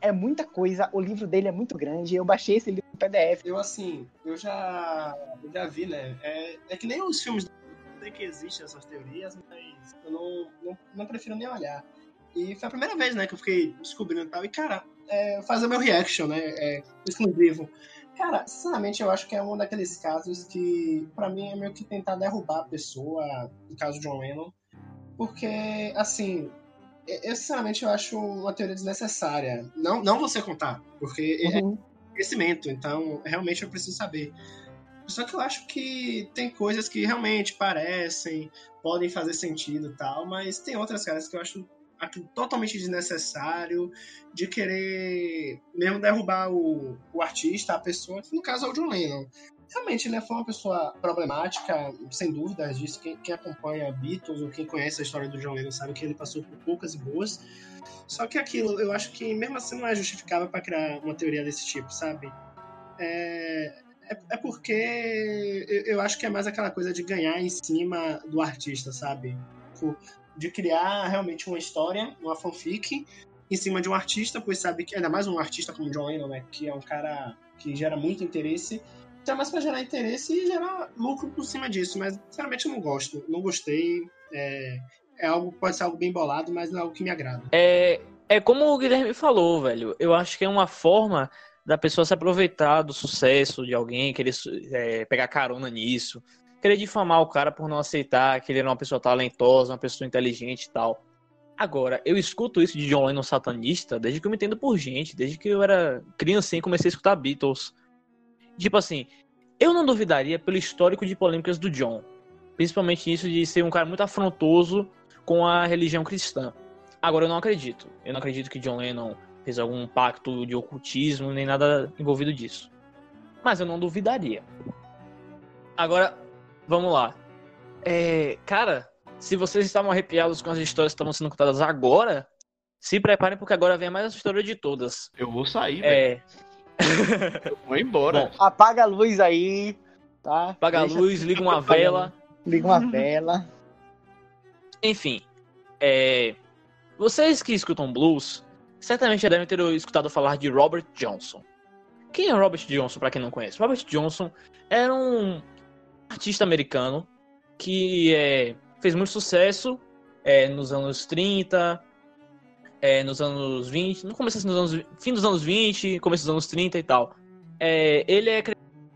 é muita coisa, o livro dele é muito grande, eu baixei esse livro no PDF. Eu, assim, eu já, eu já vi, né? É, é que nem os filmes sei que existem essas teorias, mas eu não, não, não, prefiro nem olhar. E foi a primeira vez, né, que eu fiquei descobrindo e tal. E, cara, é, fazer meu reaction, né, é, exclusivo. Cara, sinceramente, eu acho que é um daqueles casos que, para mim, é meio que tentar derrubar a pessoa, no caso de John Lennon. Porque, assim, eu, sinceramente, eu acho uma teoria desnecessária. Não, não você contar, porque é uhum. é conhecimento, então realmente eu preciso saber. Só que eu acho que tem coisas que realmente parecem, podem fazer sentido e tal, mas tem outras caras que eu acho aquilo totalmente desnecessário, de querer mesmo derrubar o, o artista, a pessoa, que no caso é o John Lennon realmente ele foi uma pessoa problemática, sem dúvidas disso. Quem, quem, acompanha Beatles ou quem conhece a história do John Lennon sabe que ele passou por poucas e boas. Só que aquilo, eu acho que mesmo assim não é justificável para criar uma teoria desse tipo, sabe? É, é, é, porque eu, eu, acho que é mais aquela coisa de ganhar em cima do artista, sabe? De criar realmente uma história, uma fanfic em cima de um artista, pois sabe que ainda mais um artista como John Lennon, né, que é um cara que gera muito interesse é mais para gerar interesse e gerar lucro por cima disso, mas sinceramente eu não gosto, não gostei. É, é algo, pode ser algo bem bolado, mas não é algo que me agrada. É, é como o Guilherme falou, velho. Eu acho que é uma forma da pessoa se aproveitar do sucesso de alguém, querer é, pegar carona nisso, querer difamar o cara por não aceitar que ele era uma pessoa talentosa, uma pessoa inteligente e tal. Agora, eu escuto isso de John Lennon satanista desde que eu me entendo por gente, desde que eu era criancinha e comecei a escutar Beatles. Tipo assim, eu não duvidaria pelo histórico de polêmicas do John. Principalmente isso de ser um cara muito afrontoso com a religião cristã. Agora, eu não acredito. Eu não acredito que John Lennon fez algum pacto de ocultismo, nem nada envolvido disso. Mas eu não duvidaria. Agora, vamos lá. É, cara, se vocês estavam arrepiados com as histórias que estavam sendo contadas agora, se preparem porque agora vem a mais história de todas. Eu vou sair, é... velho. Vou embora. Bom, apaga a luz aí, tá? Apaga Deixa a luz, liga uma vela. Liga uma vela. Enfim, é... vocês que escutam blues, certamente já devem ter escutado falar de Robert Johnson. Quem é Robert Johnson, para quem não conhece? Robert Johnson era um artista americano que é, fez muito sucesso é, nos anos 30, é, nos anos 20, no começo assim, nos anos, fim dos anos 20, começo dos anos 30 e tal. É, ele é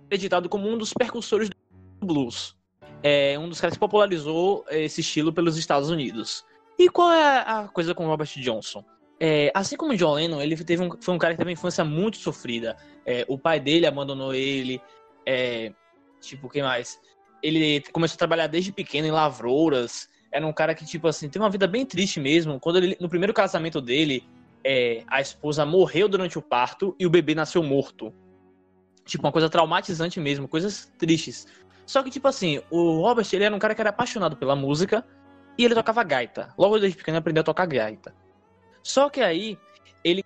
acreditado como um dos percussores do blues. É um dos caras que popularizou esse estilo pelos Estados Unidos. E qual é a coisa com Robert Johnson? É, assim como John Lennon, ele teve um, foi um cara que teve uma infância muito sofrida. É, o pai dele abandonou ele. É, tipo, quem mais? Ele começou a trabalhar desde pequeno em lavouras era um cara que, tipo assim, tem uma vida bem triste mesmo. Quando ele, no primeiro casamento dele, é, a esposa morreu durante o parto e o bebê nasceu morto. Tipo, uma coisa traumatizante mesmo, coisas tristes. Só que, tipo assim, o Robert, ele era um cara que era apaixonado pela música e ele tocava gaita. Logo desde pequeno ele aprendeu a tocar gaita. Só que aí, ele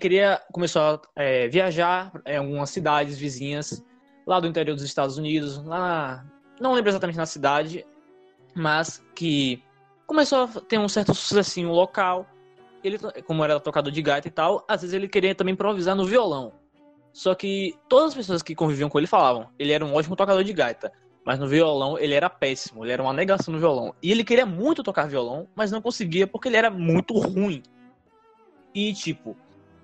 queria, começou a é, viajar em algumas cidades vizinhas, lá do interior dos Estados Unidos, lá, não lembro exatamente na cidade, mas que começou a ter um certo sucessinho local. Ele, como era tocador de gaita e tal, às vezes ele queria também improvisar no violão. Só que todas as pessoas que conviviam com ele falavam, ele era um ótimo tocador de gaita, mas no violão ele era péssimo, ele era uma negação no violão. E ele queria muito tocar violão, mas não conseguia porque ele era muito ruim. E tipo,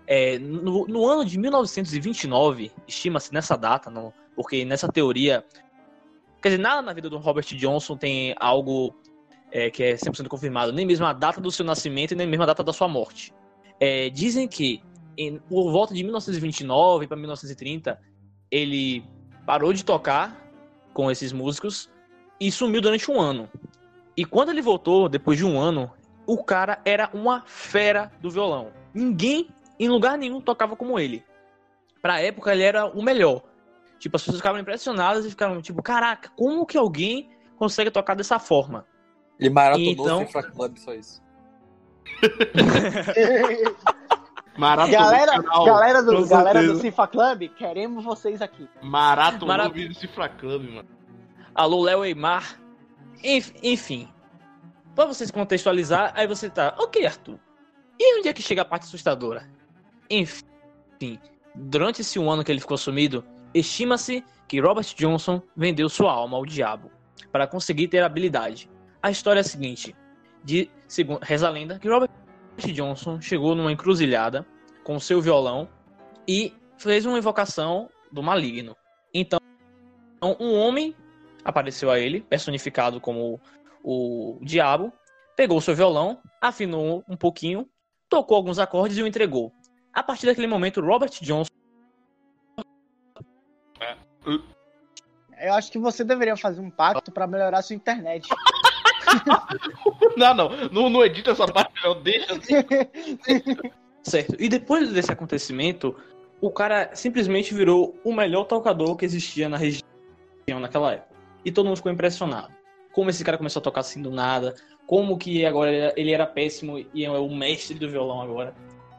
é, no, no, ano de 1929, estima-se nessa data, não, porque nessa teoria Quer dizer, nada na vida do Robert Johnson tem algo é, que é 100% confirmado, nem mesmo a data do seu nascimento e nem mesmo a data da sua morte. É, dizem que em, por volta de 1929 para 1930 ele parou de tocar com esses músicos e sumiu durante um ano. E quando ele voltou, depois de um ano, o cara era uma fera do violão. Ninguém, em lugar nenhum, tocava como ele. Pra época, ele era o melhor. Tipo, as pessoas ficavam impressionadas e ficaram tipo, caraca, como que alguém consegue tocar dessa forma? Ele maratonou Então- Cifra Club, só isso. Maratona galera, galera, do, galera do. Cifa Club, queremos vocês aqui. Maratona Marat- vídeo Cifra Club, mano. Alô, Léo Eimar. Enf- Enfim. Pra vocês contextualizar, aí você tá, ok, Arthur. E onde é que chega a parte assustadora? Enfim, durante esse um ano que ele ficou sumido, estima-se que Robert Johnson vendeu sua alma ao diabo para conseguir ter habilidade. A história é a seguinte: de, segundo, reza a lenda que Robert Johnson chegou numa encruzilhada com seu violão e fez uma invocação do maligno. Então, um homem apareceu a ele, personificado como o diabo, pegou seu violão, afinou um pouquinho, tocou alguns acordes e o entregou. A partir daquele momento, Robert Johnson Eu acho que você deveria fazer um pacto pra melhorar sua internet. Não, não, não, não edita essa parte, não. Deixa assim. Certo. E depois desse acontecimento, o cara simplesmente virou o melhor tocador que existia na região naquela época. E todo mundo ficou impressionado. Como esse cara começou a tocar assim do nada, como que agora ele era péssimo e é o mestre do violão agora.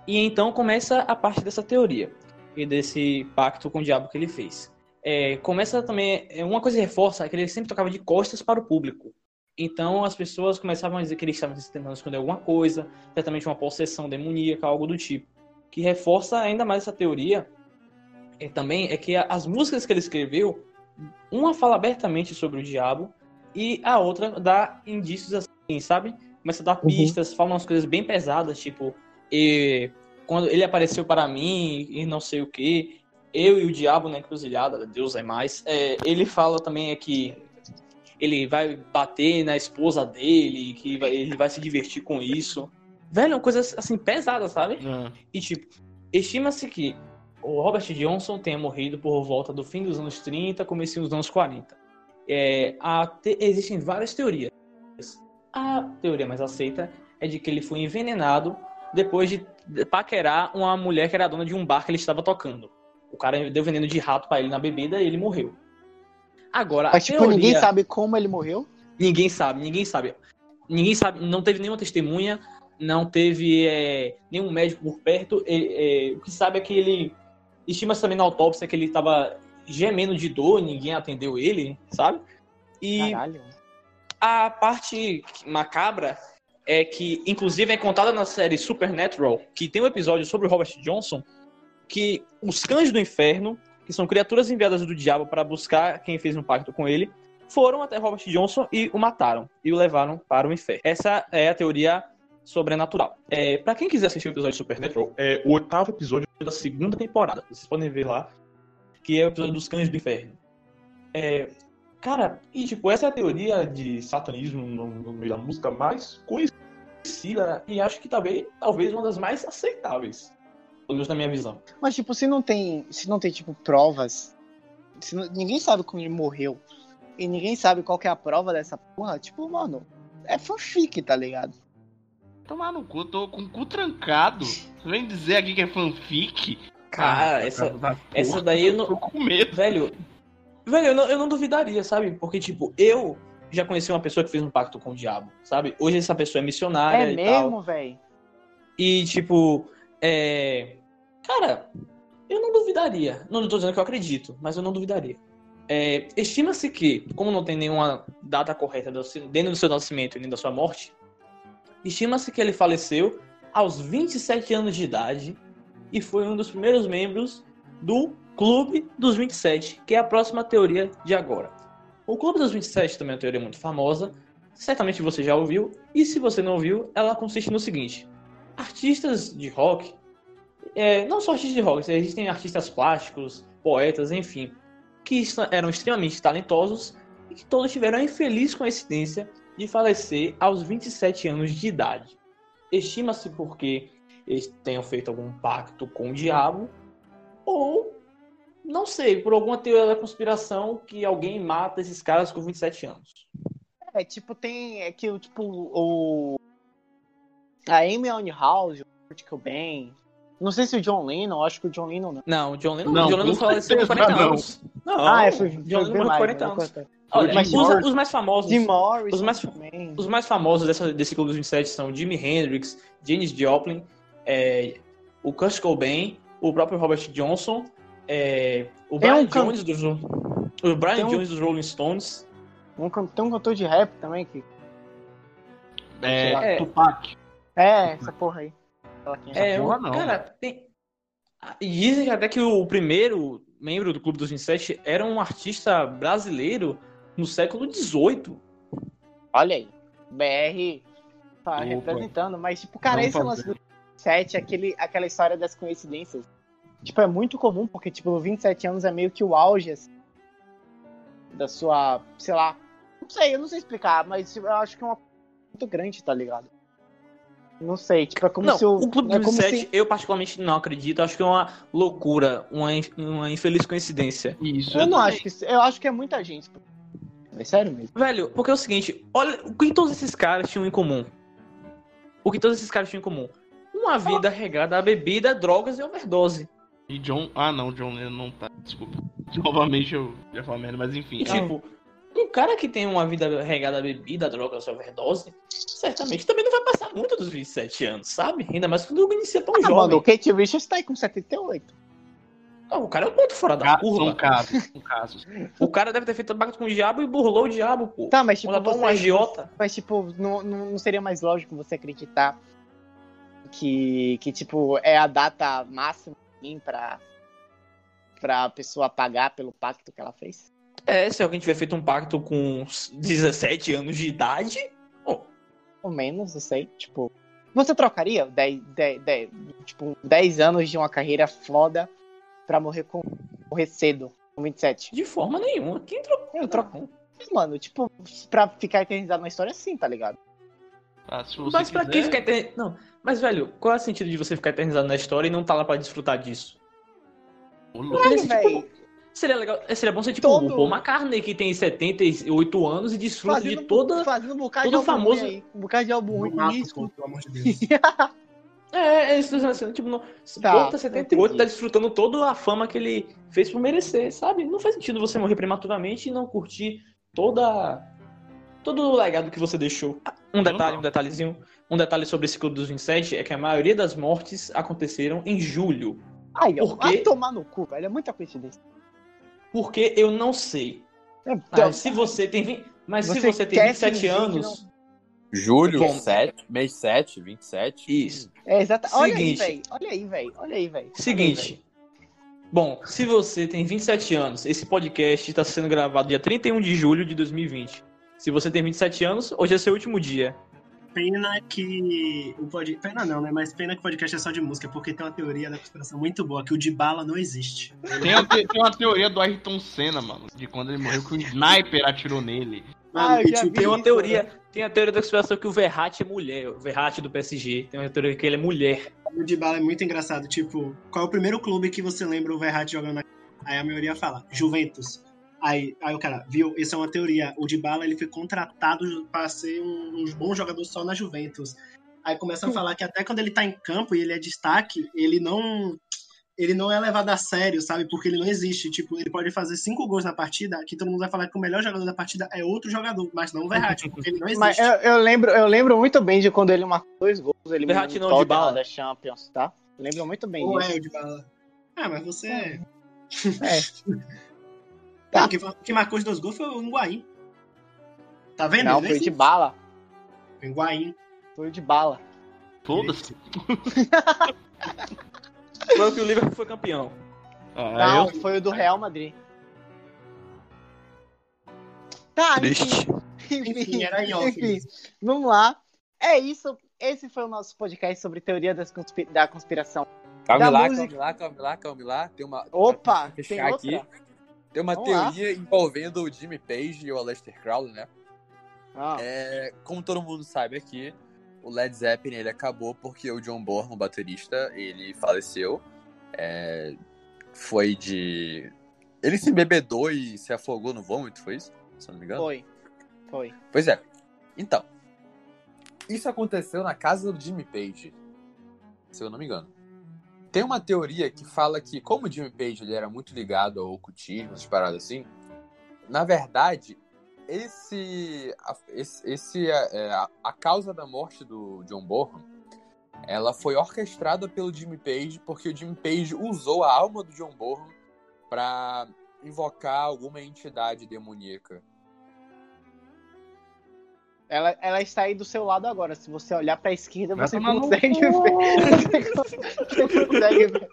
E então começa a parte dessa teoria e desse pacto com o diabo que ele fez. É, começa também, é, uma coisa que reforça é que ele sempre tocava de costas para o público. Então as pessoas começavam a dizer que ele estava tentando esconder alguma coisa, certamente uma possessão demoníaca, algo do tipo. Que reforça ainda mais essa teoria é, também é que as músicas que ele escreveu, uma fala abertamente sobre o diabo e a outra dá indícios assim, sabe? Começa a dar pistas, fala umas coisas bem pesadas, tipo, e, quando ele apareceu para mim e não sei o que, eu e o diabo na encruzilhada, Deus é mais. É, ele fala também é que ele vai bater na esposa dele, que vai- ele vai se divertir com isso. Velho, coisas assim pesadas, sabe? Ah, E tipo, estima-se que o Robert Johnson tenha morrido por volta do fim dos anos 30, começo dos anos 40. É, a te- existem várias teorias. A teoria mais aceita é de que ele foi envenenado depois de paquerar uma mulher que era dona de um bar que ele estava tocando. O cara deu veneno de rato pra ele na bebida e ele morreu. Agora, Mas, tipo, teoria... ninguém sabe como ele morreu. Ninguém sabe, ninguém sabe. Ninguém sabe, não teve nenhuma testemunha, não teve é, nenhum médico por perto. É, é, o que sabe é que ele. Estima-se também na autópsia que ele estava gemendo de dor, ninguém atendeu ele, sabe? E Caralho. a parte macabra é que, inclusive, é contada na série Supernatural, que tem um episódio sobre o Robert Johnson, que os cães do inferno, que são criaturas enviadas do diabo para buscar quem fez um pacto com ele, foram até Robert Johnson e o mataram e o levaram para o inferno. Essa é a teoria sobrenatural. É, para quem quiser assistir o episódio de Supernatural, é o oitavo episódio da segunda temporada. Vocês podem ver lá, que é o episódio dos cães do inferno. É, Cara, e tipo, essa é a teoria de satanismo no, no meio da música mais conhecida e acho que talvez, talvez uma das mais aceitáveis. Pelo menos na minha visão. Mas, tipo, se não tem, se não tem tipo, provas, se não- ninguém sabe como ele morreu, e ninguém sabe qual que é a prova dessa porra, tipo, mano, é fanfic, tá ligado? tomar no cu, tô com o cu trancado. Você vem dizer aqui que é fanfic? Cara, Ah, essa, da- essa daí eu não- Tô com medo. Velho, velho, eu não, eu não duvidaria, sabe? Porque, tipo, eu já conheci uma pessoa que fez um pacto com o diabo, sabe? Hoje essa pessoa é missionária É e mesmo, velho? E, tipo, é. Cara, eu não duvidaria. Não tô dizendo que eu acredito, mas eu não duvidaria. É, Estima-se que, como não tem nenhuma data correta dentro do seu nascimento e nem da sua morte, estima-se que ele faleceu aos 27 anos de idade e foi um dos primeiros membros do Clube dos 27, que é a próxima teoria de agora. O Clube dos 27 também é uma teoria muito famosa, certamente você já ouviu, e se você não ouviu, ela consiste no seguinte: artistas de rock, é, não só artistas de rock, existem artistas plásticos, poetas, enfim, que eram extremamente talentosos e que todos tiveram a infeliz coincidência de falecer aos 27 anos de idade. Estima-se porque eles tenham feito algum pacto com o diabo, ou, não sei, por alguma teoria da conspiração que alguém mata esses caras com 27 anos. É, tipo, tem. É que, tipo, o. A Amy House, o Kurt Cobain, Não sei se o John Lennon, acho que o John Lennon não. Não, o John Lennon, Não, o John Lennon faleceu com certeza 40 não. anos. Não, ah, é, foi, o foi John Lennon morreu com mais, 40 né? anos. Olha, os, os mais famosos. Jim Morrison Os mais- também. Os mais famosos dessa, desse Clube dos 27 são Jimi Hendrix, Janis Joplin, é, o Kurt Cobain, o próprio Robert Johnson, é, o Brian um can- Jones dos o Brian um- Jones dos Rolling Stones. Um, can- tem um cantor de rap também que. É, É. Tupac. É, essa porra aí. É. Porra o- não. cara, tem. Dizem até que o primeiro membro do Clube dos 27 era um artista brasileiro no século XVIII. Olha aí. BR tá Opa. representando, mas, tipo, cara, Vamos esse lance do 27, aquele, aquela história das coincidências. Tipo, é muito comum, porque, tipo, 27 anos é meio que o auge, assim, da sua, sei lá, não sei, eu não sei explicar, mas eu acho que é uma muito grande, tá ligado? Não sei, tipo, é como não, se o. o Clube é dos 27, se, eu particularmente não acredito. Acho que é uma loucura, uma, uma infeliz coincidência. Isso. eu não também. acho que. Eu acho que é muita gente. É sério mesmo. Velho, porque é o seguinte, olha o que todos esses caras tinham em comum. O que todos esses caras tinham em comum. Uma vida regada a bebida, drogas e overdose. E John. Ah, não, John Lennon não tá. Desculpa. Novamente eu ia falar merda, mas enfim. E, tipo, um cara que tem uma vida regada a bebida, drogas overdose, certamente também não vai passar muito dos 27 anos, sabe? Ainda mais quando inicia tão Ah, jovem. mano, o Kate Richards tá aí com 78. Não, o cara é um ponto fora da Ca- curva. São casos, são casos. O cara deve ter feito pacto com o diabo e burlou o diabo, pô. Tá, mas tipo, Contratou um você, agiota. Mas, tipo, não, não, não seria mais lógico você acreditar que, que tipo, é a data máxima assim, pra, pra pessoa pagar pelo pacto que ela fez? É, se alguém tiver feito um pacto com 17 anos de idade, Ou menos, não sei. Tipo, você trocaria 10, 10, 10, tipo, 10 anos de uma carreira foda pra morrer, com, morrer cedo, com 27? de forma nenhuma. Quem trocou? Eu troco. Mano, tipo, pra ficar eternizado na história, sim, tá ligado? Se você Mas pra que quiser- ficar eternizado? Não, mas velho, qual é o sentido de você ficar eternizado na história e não tá lá pra desfrutar disso? Ô, louco. Porque tipo, seria legal, seria bom ser tipo Todo- o Paul McCartney que tem 78 anos e desfruta de toda. fazendo um bocado todo de famoso- aí. Um bocado de álbum ruim pô, pelo amor de Deus. É, é isso, assim, tipo, não, Tá, tá 78, entendi. tá desfrutando toda a fama que ele fez por merecer, sabe? Não faz sentido você morrer prematuramente e não curtir toda todo o legado que você deixou. Um detalhe, um detalhezinho, um detalhe sobre esse Clube dos 27 é que a maioria das mortes aconteceram em julho. Ai, ó, Por quê? vai tomar no cu, velho. É muita coincidência. Porque eu não sei. É, Mas se você tem, mas se Você você tem quer 27 fingir que anos, Julho, Bom. 7, mês 7, 27. isso. É exato. Olha aí, velho. Olha aí, velho. Olha aí, velho. Seguinte. Bom, se você tem 27 anos, esse podcast está sendo gravado dia 31 de julho de 2020. Se você tem 27 anos, hoje é seu último dia. Pena que o pod... Pena não, né? Mas pena que o podcast é só de música, porque tem uma teoria da conspiração muito boa, que o de bala não existe. Tem, uma te- tem uma teoria do Ayrton Senna, mano. De quando ele morreu que o sniper atirou nele. Ah, eu já tipo. Tem uma isso, teoria, tem a teoria da conspiração que o Verratti é mulher, o Verratti do PSG. Tem uma teoria que ele é mulher. O de bala é muito engraçado. Tipo, qual é o primeiro clube que você lembra o Verratti jogando na. Aí a maioria fala, Juventus. Aí, aí o cara, viu? Isso é uma teoria. O de bala ele foi contratado para ser um, um bom jogador só na Juventus. Aí começam a falar que até quando ele tá em campo e ele é destaque, ele não. Ele não é levado a sério, sabe? Porque ele não existe. Tipo, ele pode fazer cinco gols na partida, que todo mundo vai falar que o melhor jogador da partida é outro jogador, mas não o Verratti, porque ele não existe. Mas eu, eu lembro, eu lembro muito bem de quando ele marcou dois gols. Ele Verratti não, Tottenham Dybala. da Champions, tá? Lembro muito bem Ou disso. é o de bala. Ah, mas você. É. Não, quem, quem marcou os dois gols foi o Higuaín. Tá vendo? Não, foi de bala. O Higuaín. Foi de bala. Foda-se. Foi que o Liverpool foi campeão. Ah, Não, eu- foi o do Real Madrid. Tá, enfim. Enfim, era em off. Enfim, vamos lá. É isso. Esse foi o nosso podcast sobre teoria conspi- da conspiração. Calma Da lá, música. calma lá, calma lá, calma lá. Tem uma. Opa, tem outra? aqui. Tem uma Vamos lá. teoria envolvendo o Jimmy Page e o Aleister Crowley, né? Ah, É, como todo mundo sabe aqui, o Led Zeppelin ele acabou porque o John Bonham, o baterista, ele faleceu. É, foi de. Ele se embebedou e se afogou no vômito, foi isso? Se eu não me engano. foi. Foi. Pois é. Então, isso aconteceu na casa do Jimmy Page, se eu não me engano. Tem uma teoria que fala que, como o Jimmy Page ele era muito ligado ao ocultismo, essas paradas assim, na verdade, esse, esse, esse é, a, a, causa da morte do John Bonham, ela foi orquestrada pelo Jimmy Page porque o Jimmy Page usou a alma do John Bonham para invocar alguma entidade demoníaca. Ela, ela está aí do seu lado agora. Se você olhar para a esquerda, você consegue ver. você consegue ver.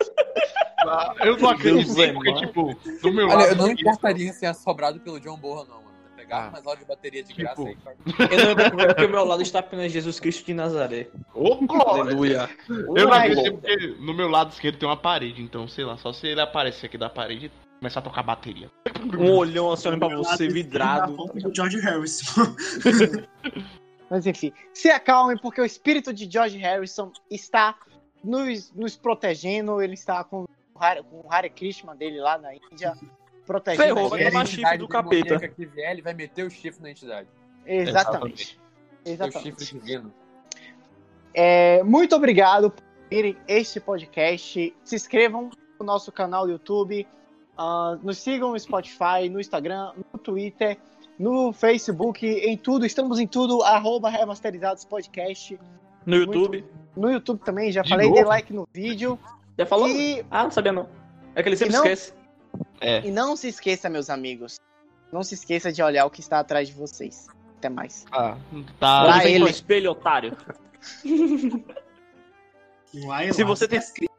Eu não acredito, porque, tipo, do meu Olha, lado. eu não importaria ser assobrado pelo John Borra, não, mano. Pegar ah. mais hora de bateria de graça Tipo, aí. cara. Eu não porque o meu lado está apenas Jesus Cristo de Nazaré. Ô, glória! Aleluia. Eu não acredito porque no meu lado esquerdo tem uma parede, então, sei lá, só se ele aparecer aqui da parede e começar a tocar bateria. Um olhão assim olhando pra você, vidrado. do George Harrison. Mas enfim, se acalmem, porque o espírito de George Harrison está nos, nos protegendo. Ele está com o Hare, com o Hare Krishna dele lá na Índia, protegendo Ferrou, a vai tomar a chifre do capeta. que vier, ele vai meter o chifre na entidade. Exatamente. Seu Exatamente. chifre divino. É, muito obrigado por virem este podcast. Se inscrevam no nosso canal do YouTube. Ah, nos sigam no Spotify, no Instagram, no Twitter, no Facebook, em tudo. Estamos em tudo. Arroba Remasterizados Podcast. No YouTube. No YouTube também, já De falei, novo? dê like no vídeo. Já falou? E, Ah, não sabia não. É que ele sempre E não- esquece. É. e não se esqueça, meus amigos. Não se esqueça de olhar o que está atrás de vocês. Até mais. Ah, tá. Tem ele. espelho, otário. Se lá, você tem- escrito.